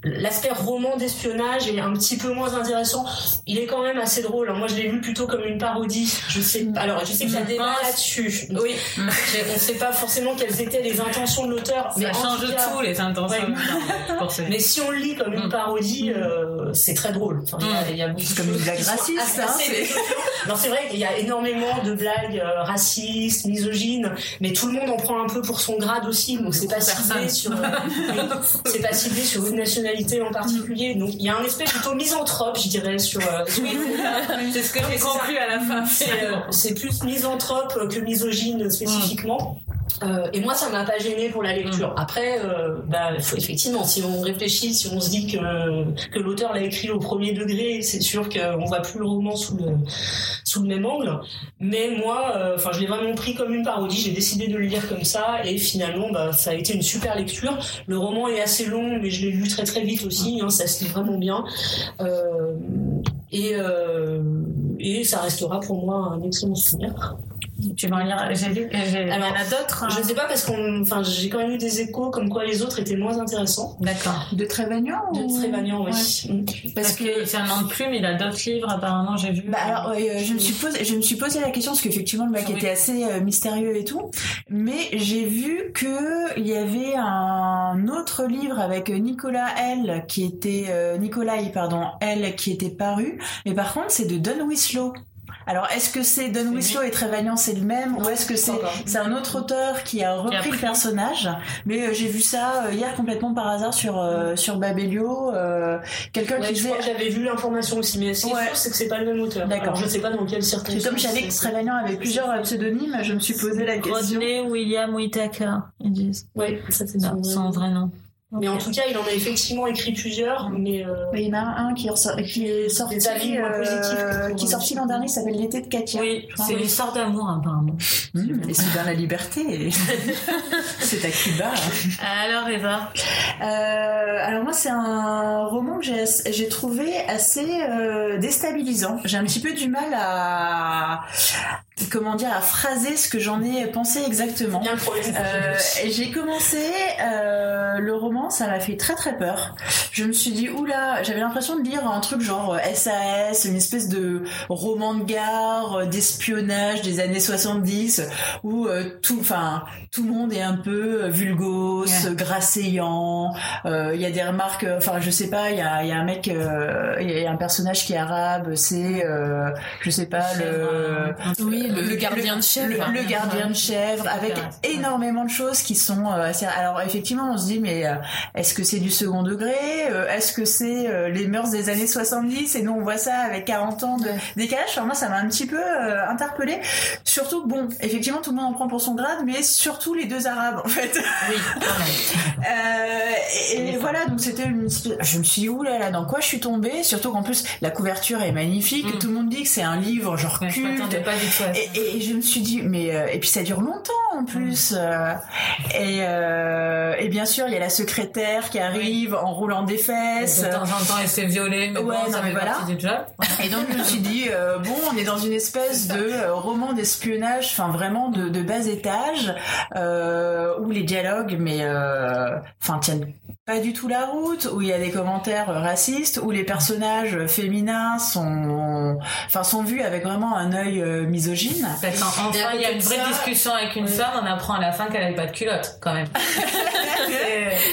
l'aspect roman d'espionnage est un petit peu moins intéressant. Il est quand même assez drôle. Moi, je l'ai lu plutôt comme une parodie. Je sais. Alors, je sais qu'il y a des débat là-dessus. Oui. on ne sait pas forcément quelles étaient les intentions de l'auteur. Ça change tout les intentions. mais si on le lit comme une mm. parodie, euh, c'est très drôle. Enfin, il y a, beaucoup comme blague raciste. Hein, non, c'est vrai qu'il y a énormément de blagues euh, racistes, misogynes, mais tout le monde en prend un peu pour son grade aussi. Donc c'est pas ciblé sur. c'est pas ciblé sur une nationalité en particulier. Donc il y a un aspect plutôt misanthrope, je dirais, sur. Euh, c'est ce que j'ai compris à la fin. C'est plus misanthrope que misogyne spécifiquement. Euh, et moi, ça m'a pas gêné pour la lecture. Mm. Après, euh, bah, faut, effectivement, si on réfléchit, si on se dit que, que l'auteur l'a écrit au premier degré, c'est sûr qu'on voit plus le roman sous le, sous le même angle. Mais moi, euh, enfin, je l'ai vraiment pris comme une parodie. J'ai décidé de le lire comme ça, et finalement, bah, ça a été une super lecture. Le roman est assez long, mais je l'ai lu très très vite aussi. Hein, ça se lit vraiment bien. Euh, et, euh, et ça restera pour moi un excellent souvenir. Tu vas en lire J'ai vu. Il y en a d'autres. Hein. Je ne sais pas parce qu'on, enfin, j'ai quand même eu des échos comme quoi les autres étaient moins intéressants. D'accord. De Trévagnan. De Trévagnan, oui. Mm. Parce, que ça demande plus, mais il a d'autres livres apparemment. J'ai vu. Bah alors, euh, je me suis posé, je me suis posé la question parce qu'effectivement le mec était assez euh, mystérieux et tout, mais j'ai vu que il y avait un autre livre avec Nicolas L qui était euh, Nicolai pardon L qui était paru, mais par contre c'est de Don Wislow. Alors, est-ce que c'est Don Winslow et Trévagnan, c'est le même, ou est-ce que c'est c'est un autre auteur qui a repris le personnage Mais euh, j'ai vu ça euh, hier complètement par hasard sur euh, sur Babelio. Quelqu'un qui disait. J'avais vu l'information aussi, mais ce qui est c'est que c'est pas le même auteur. D'accord. Je sais pas dans quelles circonstances. Comme je savais que Trévagnan avait plusieurs pseudonymes, je me suis posé la question. Rodney William Whitaker, ils disent. Oui, ça c'est son vrai nom. Mais en tout cas, il en a effectivement écrit plusieurs. Mais, euh... il y en a un qui, qui est sorti, euh, qui est sorti l'an dernier, s'appelle L'été de Katia. Oui, c'est l'histoire d'amour apparemment. Mmh, et c'est dans la liberté. c'est à Cuba. Alors Eva. Euh, alors moi, c'est un roman que j'ai trouvé assez euh, déstabilisant. J'ai un petit peu du mal à comment dire à phraser ce que j'en ai pensé exactement. Euh, j'ai commencé euh, le roman, ça m'a fait très très peur. Je me suis dit oula, j'avais l'impression de lire un truc genre SAS, une espèce de roman de gare, d'espionnage des années 70 où euh, tout, enfin tout le monde est un peu vulgos, grasséant. Il y a des remarques, enfin je sais pas, il y a, y a un mec, il y a un personnage qui est arabe, c'est je sais pas le oui le, gardien de chèvre. Le, gardien de chèvre, avec énormément de choses qui sont euh, assez... Alors effectivement, on se dit, mais euh, est-ce que c'est du second degré euh, Est-ce que c'est les mœurs des années 70 Et nous, on voit ça avec 40 ans de décalage. Enfin, moi, ça m'a un petit peu interpellé. Surtout, bon, effectivement, tout le monde en prend pour son grade, mais surtout les deux arabes, en fait. Oui, et, voilà, donc c'était une... Je me suis dit, oulala, dans quoi je suis tombée? Surtout qu'en plus, la couverture est magnifique. Mm. Tout le monde dit que c'est un livre genre culte. pas du tout et, je me suis dit, mais euh, et puis ça dure longtemps en plus. Euh, et, euh, et bien sûr, il y a la secrétaire qui arrive en roulant des fesses. De temps en temps, elle s'est violée, mais ouais, bon, ça fait voilà. du job. Et donc je me suis dit, bon, on est dans une espèce de roman d'espionnage, enfin vraiment de, de bas étage, où les dialogues, mais enfin tiennent pas du tout la route, où il y a des commentaires racistes, où les personnages féminins sont, enfin, sont vus avec vraiment un œil misogyne. Enfin, il y a une vraie discussion avec une femme, on apprend à la fin qu'elle n'avait pas de culotte, quand même.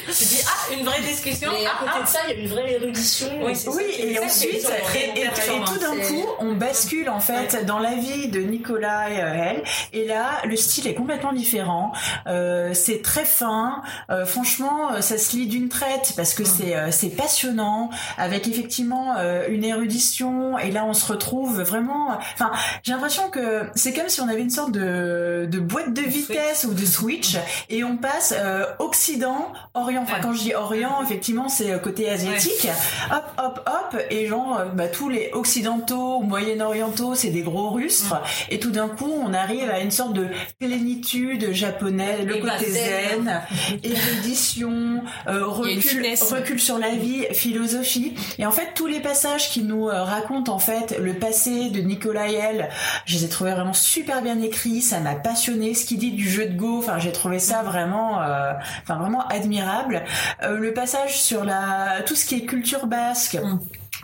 tu dis, ah, une vraie discussion. Et à ah, côté ah. de ça, il y a une vraie érudition. Oui, oui et ensuite, et, tout d'un coup, on bascule, en fait, dans la vie de Nicolas et elle. Et là, le style est complètement différent. Euh, c'est très fin. Euh, franchement, ça se lit d'une traite parce que c'est euh, c'est passionnant, avec effectivement euh, une érudition. Et là, on se retrouve vraiment. Enfin, j'ai l'impression que c'est comme si on avait une sorte de, de boîte de vitesse ou de switch et on passe euh, Occident, Orient. Enfin, quand je dis Orient, effectivement, c'est euh, côté asiatique. Hop, hop, hop. Et genre, euh, bah, tous les Occidentaux, Moyen-Orientaux, c'est des gros rustres. Et tout d'un coup, on arrive à une sorte de plénitude japonaise, le côté zen, érudition, recul, recul sur la vie, philosophie. Et en fait, tous les passages qui nous racontent en fait le passé de Nicolas et elle, je les ai trouvés trouvé vraiment super bien écrit, ça m'a passionné. Ce qu'il dit du jeu de Go, enfin j'ai trouvé ça vraiment, euh, enfin vraiment admirable. Euh, le passage sur la tout ce qui est culture basque. Mm.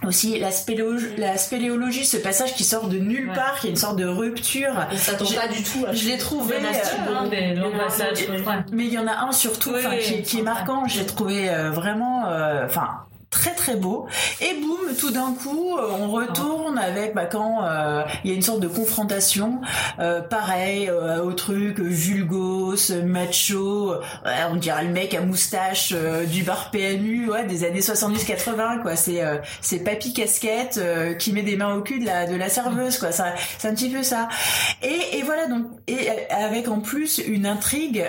Aussi la, spéléologie, la spéléologie, ce passage qui sort de nulle Ouais. part, qui est une sorte de rupture. S'attend J'ai- pas du tout Je l'ai trouvé, euh, Il y en a ouais. mais il y en a un surtout Oui, qui, qui est marquant. Je l'ai trouvé euh, vraiment, euh, enfin. Très très beau. Et boum tout d'un coup euh, on retourne avec bah, quand euh, il y a une sorte de confrontation euh, pareil euh, au truc vulgos macho on dirait le mec à moustache du bar PMU ouais, des années 70-80 quoi. C'est c'est papy casquette qui met des mains au cul de la de la serveuse quoi. Ça c'est un petit peu ça. Et, voilà donc et avec en plus une intrigue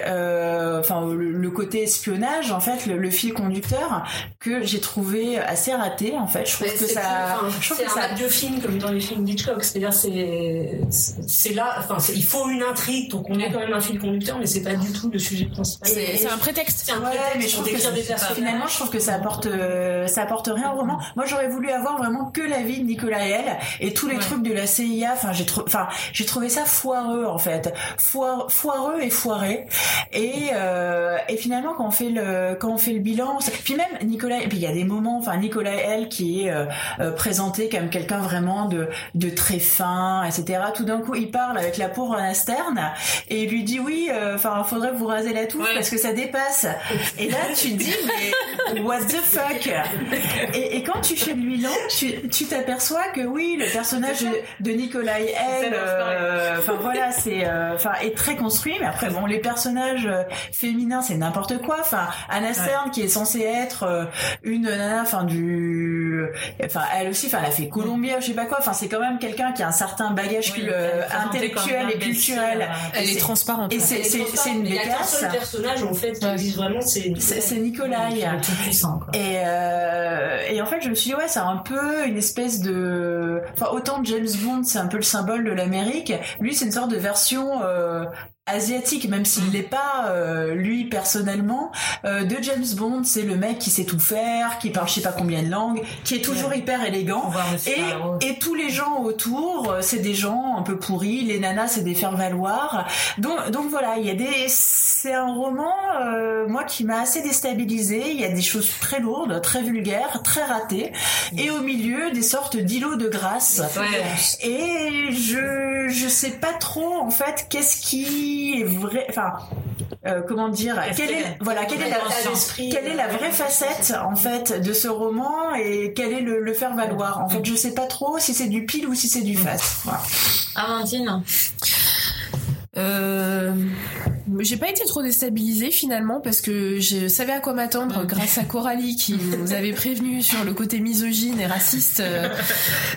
enfin le, côté espionnage en fait le fil conducteur que j'ai trouvé assez raté en fait je trouve Mais que ça enfin, je trouve que un ça de film comme dans les films d'Hitchcock c'est-à-dire c'est c'est là enfin il faut une intrigue donc on est quand même un fil conducteur mais c'est pas du tout le sujet principal C'est un prétexte. c'est un Ouais, prétexte mais je trouve que des personnages finalement, je trouve que ça apporte, euh, ça apporte rien au roman. Moi, j'aurais voulu avoir vraiment que la vie de Nicolas L et tous les Ouais. trucs de la CIA. Enfin, j'ai trouvé, enfin, j'ai trouvé ça foireux en fait, Foire, foireux et foiré. Et euh, et finalement, quand on fait le, quand on fait le bilan, puis même Nicolas, et puis il y a des moments, enfin Nicolas L qui est euh, euh, présenté comme quelqu'un vraiment de de très fin, etc. Tout d'un coup, il parle avec la pauvre Anna Stern et il lui dit oui, euh, enfin, faudrait vous raser la touffe Ouais. parce que ça dépasse. Et là, tu te dis, mais what the fuck? Et, et quand tu fais bilan, tu tu t'aperçois que oui, le personnage de, de Nikolai L, euh, enfin voilà, c'est, euh, enfin, est très construit. Mais après, bon, les personnages féminins, c'est n'importe quoi. Enfin, Anna Stern, qui est censée être une nana, enfin du, enfin, elle aussi, enfin, elle a fait Columbia, je sais pas quoi. Enfin, c'est quand même quelqu'un qui a un certain bagage Oui, euh, intellectuel et culturel. euh, Elle est transparente. Et c'est une il y a qu'un seul personnage en fait qui existe vraiment c'est C'est c'est Nikolai. Le tout puissant, quoi. Et, euh, et en fait, je me suis dit, ouais, c'est un peu une espèce de... Enfin, autant James Bond, c'est un peu le symbole de l'Amérique, lui, c'est une sorte de version... euh, asiatique même s'il l'est pas euh, lui personnellement euh, de James Bond c'est le mec qui sait tout faire qui parle je sais pas combien de langues qui est toujours hyper élégant et, et tous les gens autour, euh, c'est des gens un peu pourris. Les nanas, c'est des faire-valoir. Donc, donc voilà, il y a des. C'est un roman, euh, moi, qui m'a assez déstabilisé. Il y a des choses très lourdes, très vulgaires, très ratées, et au milieu des sortes d'îlots de grâce. Ouais. Et je je sais pas trop en fait qu'est-ce qui est vrai. Enfin, euh, comment dire Quelle que- est voilà quelle est la L'état d'esprit, quelle est la euh, vraie facette en fait de ce roman et quel est le, le faire valoir En fait, je sais pas trop si c'est du pile ou si c'est du face. Voilà. Amandine Euh, j'ai pas été trop déstabilisée finalement parce que je savais à quoi m'attendre grâce à Coralie qui nous avait prévenu sur le côté misogyne et raciste. euh,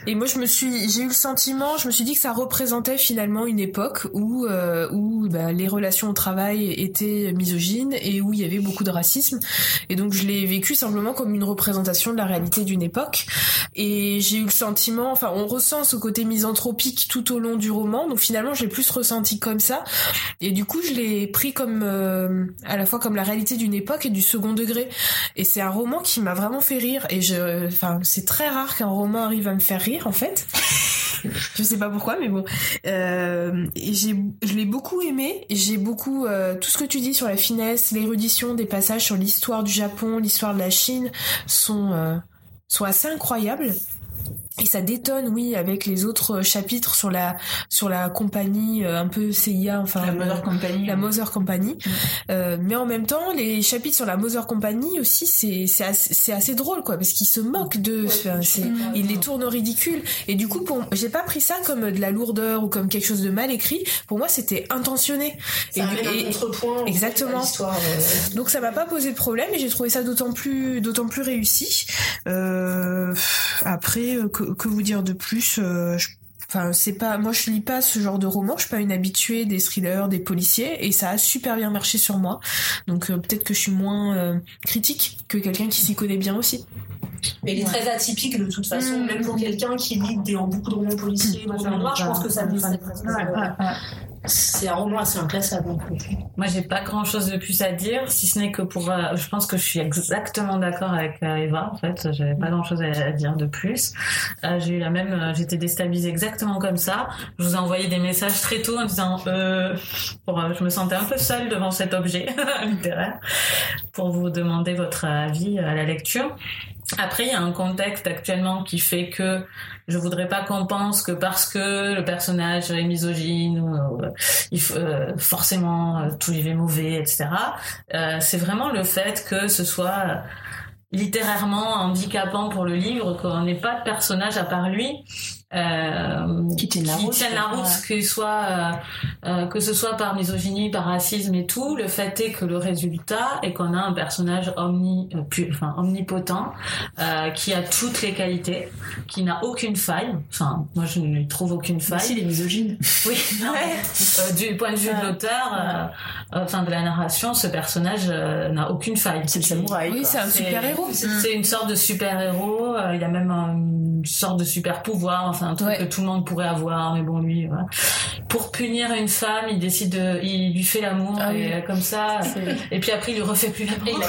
et moi je me suis, j'ai eu le sentiment, je me suis dit que ça représentait finalement une époque où euh, où bah, les relations au travail étaient misogynes et où il y avait beaucoup de racisme. Et donc je l'ai vécu simplement comme une représentation de la réalité d'une époque. Et j'ai eu le sentiment, enfin on ressent ce côté misanthropique tout au long du roman. Donc finalement je l'ai plus ressenti comme ça. Et du coup je l'ai pris comme euh, à la fois comme la réalité d'une époque et du second degré. Et c'est un roman qui m'a vraiment fait rire. Et je, enfin c'est très rare qu'un roman arrive à me faire rire en fait. je sais pas pourquoi, mais bon. Euh, j'ai, je l'ai beaucoup aimé. J'ai beaucoup euh, tout ce que tu dis sur la finesse, l'érudition des passages sur l'histoire du Japon, l'histoire de la Chine sont euh, sont assez incroyables. Et ça détonne, oui, avec les autres chapitres sur la sur la compagnie euh, un peu CIA, enfin La Mother Company. la Mother Company. Euh, mais en même temps, les chapitres sur la Mother Company aussi, c'est c'est assez, c'est assez drôle, quoi, parce qu'ils se moquent de, enfin, c'est- ils les tournent au ridicule. Et du coup, pour, j'ai pas pris ça comme de la lourdeur ou comme quelque chose de mal écrit. Pour moi, c'était intentionné. ça Et- amène et- un contrepoint Exactement. euh, donc ça m'a pas posé de problème et j'ai trouvé ça d'autant plus d'autant plus réussi. Euh, après euh, que, que vous dire de plus euh, je- Enfin, c'est pas, moi je lis pas ce genre de roman, je suis pas une habituée des thrillers, des policiers, et ça a super bien marché sur moi. Donc euh, peut-être que je suis moins euh, critique que quelqu'un qui s'y connaît bien aussi. mais il est très atypique de toute façon Mm. même pour quelqu'un qui lit des, beaucoup de romans policiers dans un noir je pense que ça lui Ouais, ouais, ouais. C'est un roman assez inclassable. Moi, j'ai pas grand chose de plus à dire, si ce n'est que pour. euh, je pense que je suis exactement d'accord avec euh, Eva. En fait, j'avais pas grand chose à, dire de plus. Euh, j'ai eu la même. J'étais déstabilisée exactement comme ça. Je vous ai envoyé des messages très tôt en disant. Pour, je me sentais un peu seule devant cet objet littéraire pour vous demander votre avis à la lecture. Après, il y a un contexte actuellement qui fait que je voudrais pas qu'on pense que parce que le personnage est misogyne ou euh, euh, forcément euh, tout est mauvais, etc. C'est vraiment le fait que ce soit littérairement handicapant pour le livre, qu'on n'ait pas de personnage à part lui. Euh, Qui tienne la route, tienne la route, que soit euh, euh, que ce soit par misogynie, par racisme et tout. Le fait est que le résultat est qu'on a un personnage omni, euh, pu- enfin omnipotent, euh, qui a toutes les qualités, qui n'a aucune faille. Enfin, moi je ne lui trouve aucune faille. Merci les misogynes. Oui, non, Ouais. euh, du point de vue de l'auteur, enfin de la narration, ce personnage euh, n'a aucune faille. C'est le samouraï. Oui, c'est un super héros. C'est une sorte de super héros. il a même un- une sorte de super pouvoir, enfin un truc Ouais. que tout le monde pourrait avoir, mais bon lui, voilà. Pour punir une femme, il décide de, il lui fait l'amour Ah et oui. euh, comme ça, et puis après il lui refait plus l'amour.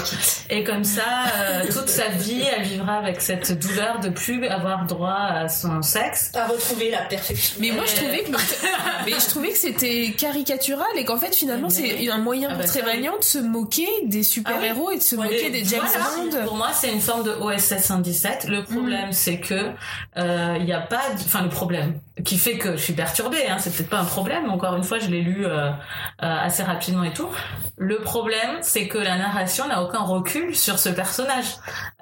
Et comme ça, euh, toute sa vie, elle vivra avec cette douleur de plus avoir droit à son sexe. À retrouver la perfection. Mais moi, je Euh, trouvais que, mais je trouvais que c'était caricatural et qu'en fait, finalement, c'est un moyen Ah pour bah Trémagnan de se moquer des super-héros et de se Ouais, moquer des James voilà. Bond. Pour moi, c'est une forme de OSS 117. Le problème, c'est que euh, il y a pas, de- enfin le problème qui fait que je suis perturbée. Hein, c'est peut-être pas un problème. Encore une fois, je l'ai lu euh, euh, assez rapidement et tout. Le problème, c'est que la narration n'a aucun recul sur ce personnage.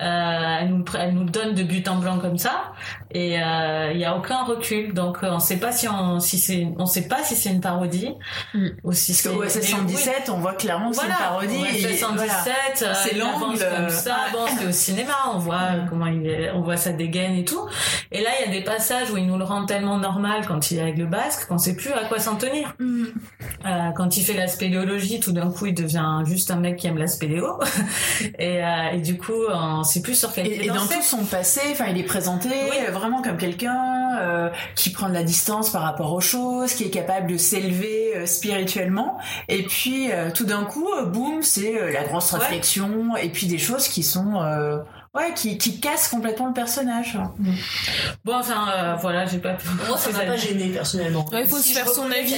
Euh, elle, nous, elle nous donne de but en blanc comme ça, et euh, il y a aucun recul. Donc, euh, on sait pas si on, si c'est, on sait pas si c'est une parodie Mm. ou si c'est. Parce que OSS mais oui, 117, on voit clairement que c'est une voilà, parodie. OSS et 117, voilà. C'est l'angle, comme ça. ouais. Bon, c'est au cinéma, on voit euh, comment il est, on voit sa dégaine et tout. Et là, il y a des passages où il nous le rend tellement normal quand il est avec le basque qu'on sait plus à quoi s'en tenir. Mm. Euh, quand il fait la spéléologie, tout d'un coup, il devient juste un mec qui aime la spéléo. et, euh, et du coup, on sait plus sur quel Et, et dans tout son passé, enfin, il est présenté Oui. euh, vraiment comme quelqu'un euh, qui prend de la distance par rapport aux choses, qui est capable de s'élever spirituellement. Et puis, tout d'un coup, boum, c'est la grosse Ouais. réflexion. Et puis des choses qui sont, ouais, qui, qui cassent complètement le personnage. Bon, enfin, euh, voilà, j'ai pas pu. Moi, ça m'a pas gêné personnellement. Ouais, il faut Si se faire son avis.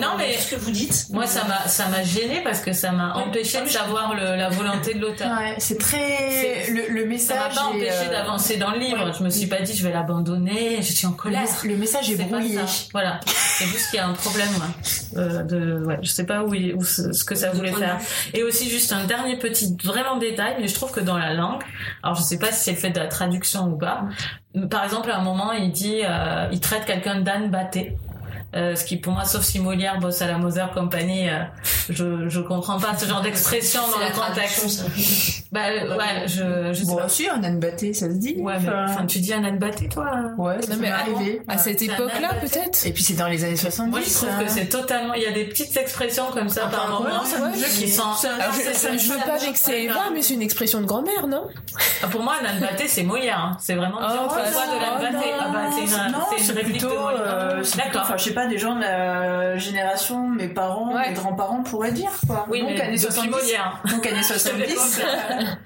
Non, mais- ce que vous dites. Moi, ça m'a, ça m'a gêné parce que ça m'a Ouais. empêché Ah, je- savoir le- la volonté de l'auteur. Ouais, c'est très le, le Ça message. m'a pas est, empêché euh, d'avancer dans le livre. ouais. Je me suis pas dit je vais l'abandonner. Je suis en colère. le message est pas brouillé. ça. Voilà. C'est juste qu'il y a un problème. Ouais. Euh, de, ouais, je sais pas où, il- où ce ce que ça voulait faire. Et aussi juste un dernier petit vraiment détail, mais je trouve que dans la langue, alors je sais pas si c'est le fait de la traduction ou pas. Par exemple, à un moment, il dit, euh, il traite quelqu'un d'âne batté. Euh, ce qui pour moi, sauf si Molière bosse à la Moser Company, euh, je je comprends pas ce genre d'expression dans le contexte. Ça. Bah ouais, je je sais Bon, pas. aussi, un âne batté, ça se dit. Ouais, mais Enfin, tu dis un âne batté, toi ouais, ça Non, mais m'est à- arrivé. À cette époque-là, peut-être? Et puis c'est dans les années 70. Moi, je trouve hein. que c'est totalement. Il y a des petites expressions comme ça par ouais, moment non, ça me ouais, choque. qui sont. Ça- Alors, je, ça- je veux ça pas vexer Eva, mais c'est une expression de grand-mère, non? Ah, Pour moi, un âne batté, c'est Molière. hein. C'est vraiment Oh, bah, de oh, Ah bah, c'est une, plutôt, de Molière. euh, c'est plutôt, D'accord. enfin, je sais pas, des gens de la génération, mes parents, Ouais. mes grands-parents pourraient dire, quoi. Oui, Donc, mais années depuis 70. Molière. Donc, années 70.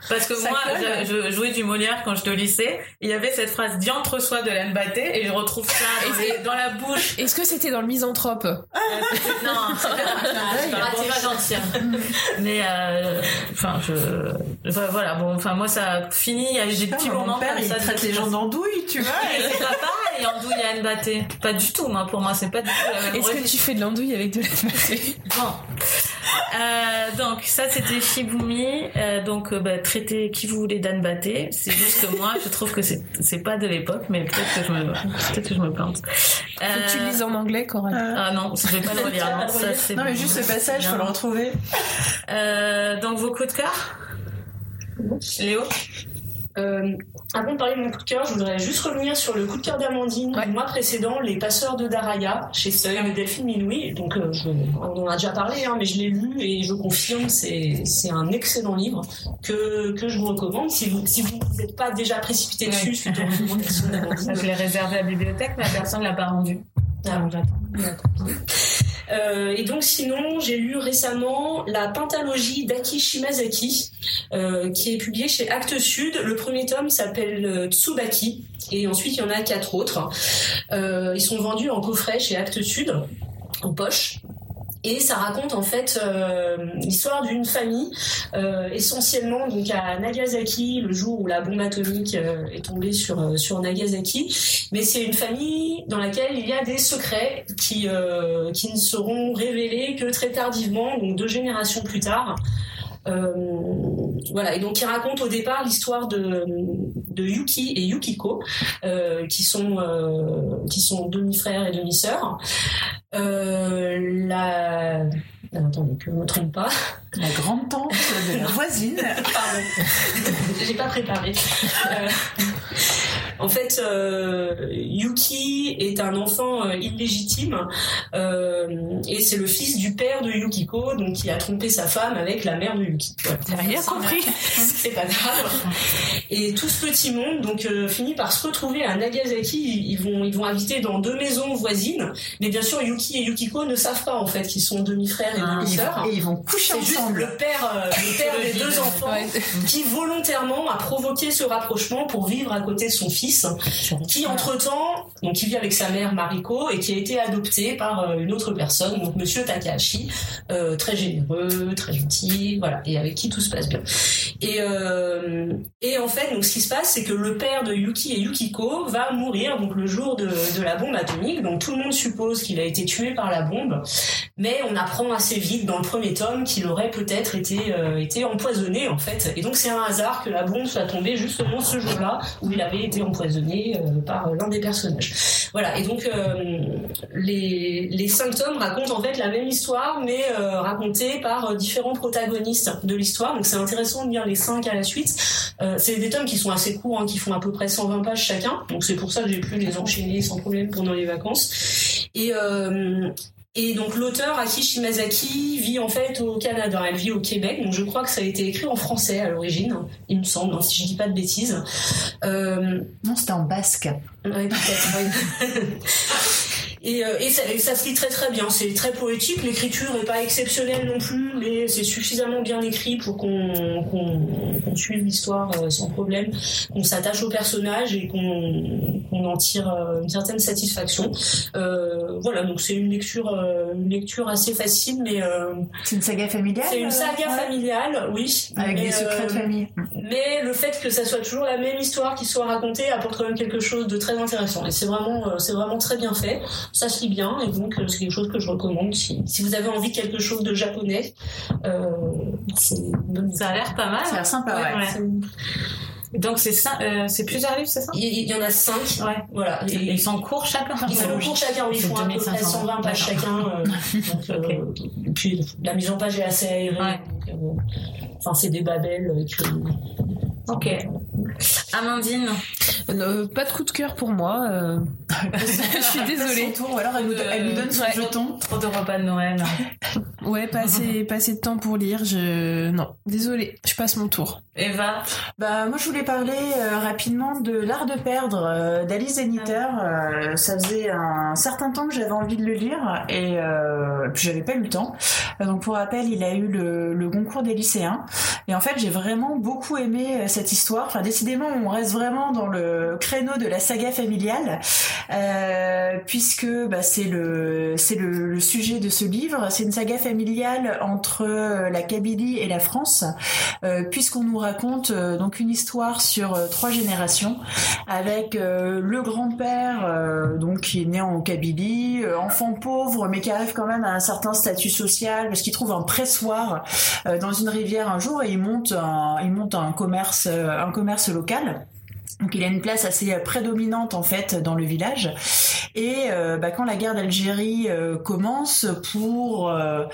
Parce que Ça moi, je, je jouais du Molière quand j'étais au lycée. Il y avait cette phrase diantre soit de batté et je retrouve ça dans, les- dans la bouche. Est-ce que c'était dans le misanthrope? Euh, non, c'est pas, gentil. hein. Mais euh, enfin, je enfin, voilà. Bon, enfin moi ça finit. Eu des petits Mon moments père, comme il ça. traite les gens d'andouilles, tu vois. C'est pas pareil, andouille et Anne Batté. Pas du tout, moi, pour moi, c'est pas du tout la même Est-ce que tu fais de l'andouille avec de la pâté Bon. Euh, donc, ça, c'était Shibumi. Euh, donc, euh, bah, traiter qui vous voulez d'Anne Batté. C'est juste que moi, je trouve que c'est, c'est pas de l'époque, mais peut-être que je me, peut-être que je me plante. Faut que tu lises en anglais, Coralie. Ah non, je vais pas le relire. Non, ça, c'est Non, mais bon. juste ce passage, faut le retrouver. Euh, donc, vos coups de cœur? Léo? Euh, avant de parler de mon coup de cœur, je voudrais juste revenir sur le coup de cœur d'Amandine Ouais. du mois précédent, Les Passeurs de Daraya, chez Seuil de Delphine Minoui. Donc, euh, je- on en a déjà parlé, hein, mais je l'ai lu et je confirme, c'est c'est un excellent livre que, que je vous recommande. Si vous si vous n'êtes pas déjà précipité dessus d'Amandine, Je l'ai réservé à la bibliothèque, mais la personne l'a pas rendu. Ah. Euh, et donc sinon, j'ai lu récemment la pentalogie d'Aki Shimazaki, euh, qui est publiée chez Actes Sud. Le premier tome s'appelle euh, Tsubaki, et ensuite il y en a quatre autres. Ils sont vendus en coffret chez Actes Sud, en poche. Et ça raconte en fait euh, l'histoire d'une famille, euh, essentiellement donc à Nagasaki, le jour où la bombe atomique euh, est tombée sur sur Nagasaki. Mais c'est une famille dans laquelle il y a des secrets qui qui ne seront révélés que très tardivement, donc deux générations plus tard. Voilà, et donc il raconte au départ l'histoire de, de Yuki et Yukiko, qui sont qui sont demi-frères et demi-sœurs. Euh, la non, attendez que je me trompe pas. La grande tante de la voisine. Pardon, j'ai pas préparé. Euh, en fait, euh, Yuki est un enfant euh, illégitime euh, et c'est le fils du père de Yukiko, donc qui a trompé sa femme avec la mère de Yuki. Voilà. T'as rien compris C'est pas grave. Et tout ce petit monde donc euh, finit par se retrouver à Nagasaki. Ils vont ils vont habiter dans deux maisons voisines, mais bien sûr Yuki et Yukiko ne savent pas en fait qu'ils sont demi-frères et Ah, demi-sœurs. Et ils vont coucher C'est juste ensemble. le père, le père des deux enfants Ouais. qui volontairement a provoqué ce rapprochement pour vivre à côté de son fils, qui entre-temps, donc qui vit avec sa mère Mariko et qui a été adopté par euh, une autre personne, donc Monsieur Takahashi, euh, très généreux, très gentil, voilà, et avec qui tout se passe bien. Et euh, et en fait, donc ce qui se passe, c'est que le père de Yuki et Yukiko va mourir donc le jour de, de la bombe atomique. Donc tout le monde suppose qu'il a été tué par la bombe, mais on apprend assez vite dans le premier tome qu'il aurait peut-être été euh, été empoisonné en fait. Et donc c'est un hasard que la bombe soit tombée justement ce jour-là où il avait été empoisonné euh, par l'un des personnages. Voilà. Et donc euh, les les cinq tomes racontent en fait la même histoire, mais euh, racontée par euh, différents protagonistes de l'histoire. Donc c'est intéressant de lire les cinq à la suite. Euh, c'est des tomes qui sont assez courts, hein, qui font à peu près 120 pages chacun. Donc c'est pour ça que j'ai pu les enchaîner sans problème pendant les vacances. Et euh, et donc l'auteur Aki Shimazaki vit en fait au Canada, elle vit au Québec, donc je crois que ça a été écrit en français à l'origine, il me semble, hein, si je dis pas de bêtises. Euh, Non, c'était en basque. Ouais. Et, euh, et, ça, et ça se lit très très bien, c'est très poétique, l'écriture est pas exceptionnelle non plus, mais c'est suffisamment bien écrit pour qu'on suive l'histoire euh, sans problème, qu'on s'attache au personnage et qu'on en tire euh, une certaine satisfaction. Euh, voilà, donc c'est une lecture une lecture assez facile, mais euh, C'est une saga familiale c'est une saga ouais. familiale, oui. Avec mais, des secrets de famille. mais le fait que ça soit toujours la même histoire qui soit racontée apporte quand même quelque chose de très intéressant. Et c'est vraiment, c'est vraiment très bien fait. Ça se lit bien et donc c'est quelque chose que je recommande. Si, si vous avez envie de quelque chose de japonais, euh, une bonne Ça a l'air pas mal. Ça a l'air sympa, ouais. Ouais. Donc c'est ça, euh, c'est plusieurs livres, c'est ça? Il y, il y en a cinq. Ouais. Voilà. Et- Ils sont courts chacun. ils sont courts chacun, oui, ils font à peu près 2500. 120 pages chacun. euh, donc, euh, et puis la mise en page est assez aérée. Ouais. donc, euh, Enfin, c'est des babelles euh, qui- Ok. Amandine. Euh, pas de coup de cœur pour moi. euh. je suis désolée. Son tour, ou alors elle, nous, elle nous donne son Ouais. jeton. Trop de repas de Noël. Ouais, pas assez, pas assez de temps pour lire. Je non, désolée. Je passe mon tour. Eva. Bah, moi, je voulais parler euh, rapidement de L'Art de perdre euh, d'Alice Zeniter. Euh, ça faisait un certain temps que j'avais envie de le lire et euh, puis j'avais pas eu le temps. Euh, donc, pour rappel, il a eu le, le concours des lycéens. Et en fait, j'ai vraiment beaucoup aimé euh, cette histoire. Enfin, décidément, on reste vraiment dans le créneau de la saga familiale, euh, puisque bah, c'est le c'est le, sujet de ce livre. C'est une saga familiale entre euh, la Kabylie et la France, euh, puisqu'on nous raconte donc une histoire sur trois générations, avec le grand-père donc qui est né en Kabylie, enfant pauvre mais qui arrive quand même à un certain statut social parce qu'il trouve un pressoir dans une rivière un jour et il monte un, il monte un commerce euh, un commerce local. Donc il a une place assez euh, prédominante en fait dans le village. Et euh, bah, quand la guerre d'Algérie euh, commence pour euh,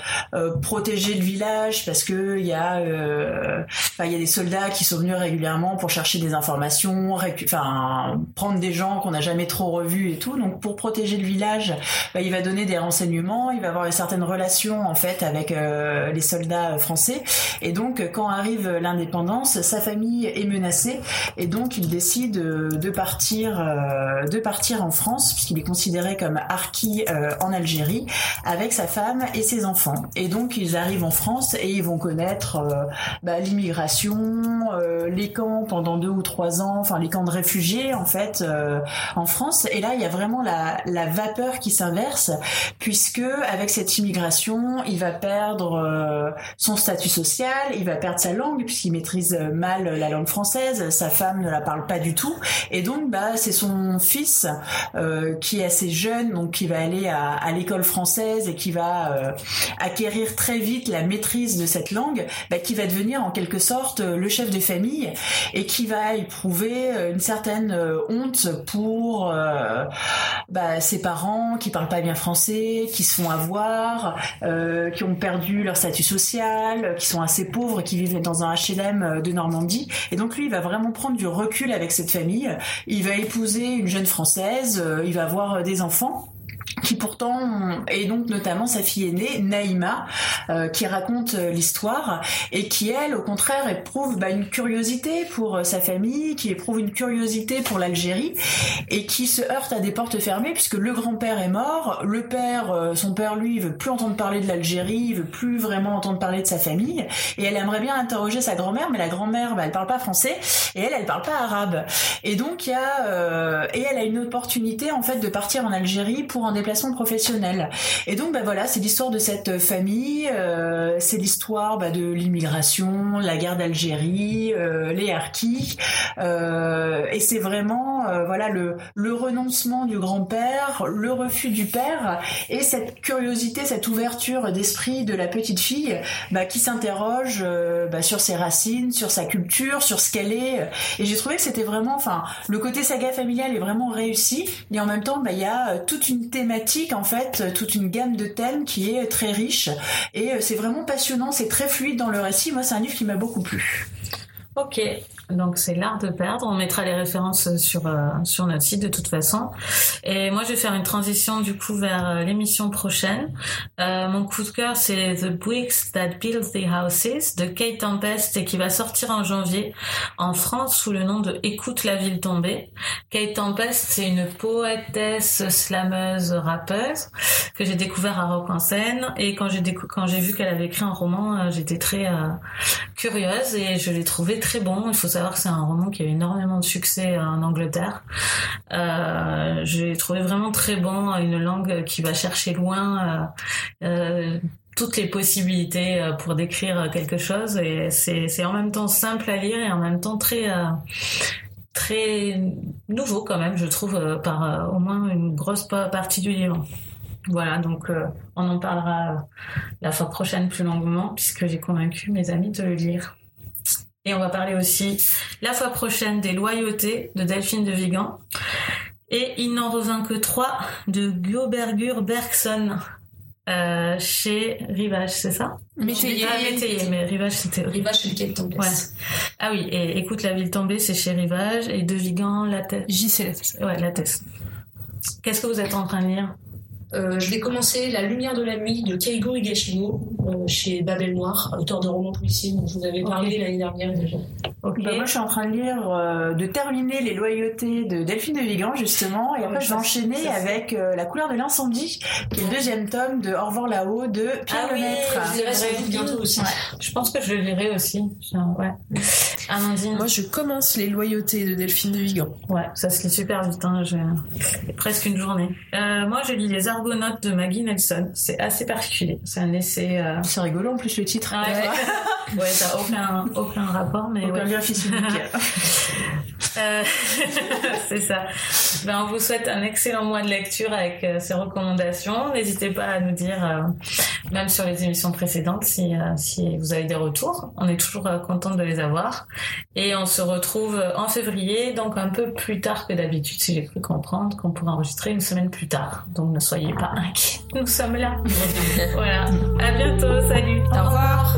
protéger le village, parce que il y a, il y a des soldats qui sont venus régulièrement pour chercher des informations, enfin prendre des gens qu'on n'a jamais trop revus et tout. Donc pour protéger le village, bah, il va donner des renseignements, il va avoir une certaine relation en fait avec les soldats français. Et donc quand arrive l'indépendance, sa famille est menacée et donc il décide de partir, de partir en France puisqu'il est considéré comme harki en Algérie avec sa femme et ses enfants. Et donc ils arrivent en France et ils vont connaître bah, l'immigration, les camps pendant deux ou trois ans, enfin les camps de réfugiés en fait en France. Et là il y a vraiment la, vapeur qui s'inverse puisque avec cette immigration il va perdre son statut social, il va perdre sa langue puisqu'il maîtrise mal la langue française, sa femme ne la parle pas du tout, et donc bah c'est son fils euh, qui est assez jeune, donc qui va aller à, l'école française et qui va euh, acquérir très vite la maîtrise de cette langue, bah, qui va devenir en quelque sorte euh, le chef de famille et qui va éprouver une certaine honte pour bah, ses parents qui parlent pas bien français, qui se font avoir, qui ont perdu leur statut social, qui sont assez pauvres, qui vivent dans un HLM de Normandie. Et donc lui, il va vraiment prendre du recul avec cette famille. Il va épouser une jeune française, euh, il va des enfants qui pourtant est donc notamment sa fille aînée Naïma euh, qui raconte euh, l'histoire et qui elle au contraire éprouve bah, une curiosité pour euh, sa famille qui éprouve une curiosité pour l'Algérie et qui se heurte à des portes fermées puisque le grand-père est mort. Le père son père lui veut plus entendre parler de l'Algérie veut plus vraiment entendre parler de sa famille et elle aimerait bien interroger sa grand-mère mais la grand-mère bah, elle parle pas français et elle elle parle pas arabe. Et donc il y a et elle a une opportunité en fait de partir en Algérie pour en déplacer professionnelle. Et donc, bah voilà, c'est l'histoire de cette famille, euh, c'est l'histoire bah, de l'immigration, la guerre d'Algérie, euh, les harkis, euh, et c'est vraiment voilà le, le renoncement du grand-père, le refus du père, et cette curiosité, cette ouverture d'esprit de la petite fille bah, qui s'interroge bah, sur ses racines, sur sa culture, sur ce qu'elle est. Et j'ai trouvé que c'était vraiment, enfin, le côté saga familiale est vraiment réussi, et en même temps, il y a toute une thématique en fait, toute une gamme de thèmes qui est très riche et euh, c'est vraiment passionnant, c'est très fluide dans le récit. Moi, c'est un livre qui m'a beaucoup plu. Ok, donc c'est l'art de perdre. On mettra les références sur euh, sur notre site de toute façon. Et moi, je vais faire une transition du coup vers euh, l'émission prochaine. Euh, mon coup de cœur, c'est The Bricks That Build the Houses de Kate Tempest et qui va sortir en janvier en France sous le nom de Écoute la ville tombée. Kate Tempest, c'est une poétesse, slameuse, rappeuse que j'ai découvert à Rock en scène et quand j'ai quand j'ai vu qu'elle avait écrit un roman, euh, j'étais très curieuse et je l'ai trouvé très bon. Il faut savoir que c'est un roman qui a eu énormément de succès en Angleterre. Euh, J'ai trouvé vraiment très bon une langue qui va chercher loin. Euh, euh, toutes les possibilités euh, pour décrire quelque chose et c'est en même temps simple à lire et en même temps très très nouveau quand même je trouve par au moins une grosse partie du livre. Voilà, donc on en parlera la fois prochaine plus longuement puisque j'ai convaincu mes amis de le lire. Et on va parler aussi la fois prochaine des loyautés de Delphine de Vigan. Et il n'en revint que trois de Giobergur Bergson euh, chez Rivage, c'est ça? Métayer. Ah, Métayer, mais Rivage c'était... Rivage c'est lequel tombé ouais. Ah oui, et Écoute la ville tombée, c'est chez Rivage, et De Vigan, la tête. J, c'est la tête. Ouais, la tête. Qu'est-ce que vous êtes en train de lire? Euh, je vais commencer La lumière de la nuit de Keigo Higashino euh, chez Babel Noir, auteur de romans policiers dont je vous avais parlé l'année dernière déjà. Bah, moi, je suis en train de lire, euh, de terminer Les Loyautés de Delphine de Vigan, justement, et après, je vais enchaîner avec La couleur de l'incendie, qui est le deuxième tome de Au revoir là-haut de Pierre ah Lemaître. Oui, je lirai bientôt aussi. Je pense que je le lirai aussi. Ouais. Amandine. Moi, je commence Les Loyautés de Delphine de Vigan. Ouais, ça se lit super vite, hein. presque une journée. moi, je lis Les Argonautes de Maggie Nelson. C'est assez particulier. C'est un essai. Euh, C'est rigolo en plus le titre. Ouais, ouais ça n'a aucun, aucun rapport, mais. Aucun ouais. lien physique. Euh, c'est ça. Ben, on vous souhaite un excellent mois de lecture avec euh, ces recommandations. N'hésitez pas à nous dire, euh, même sur les émissions précédentes, si, si vous avez des retours. On est toujours contente de les avoir. Et on se retrouve en février, donc un peu plus tard que d'habitude, si j'ai cru comprendre qu'on pourrait enregistrer une semaine plus tard. Donc ne soyez pas inquiets. Nous sommes là. voilà. À bientôt. Salut. Au revoir.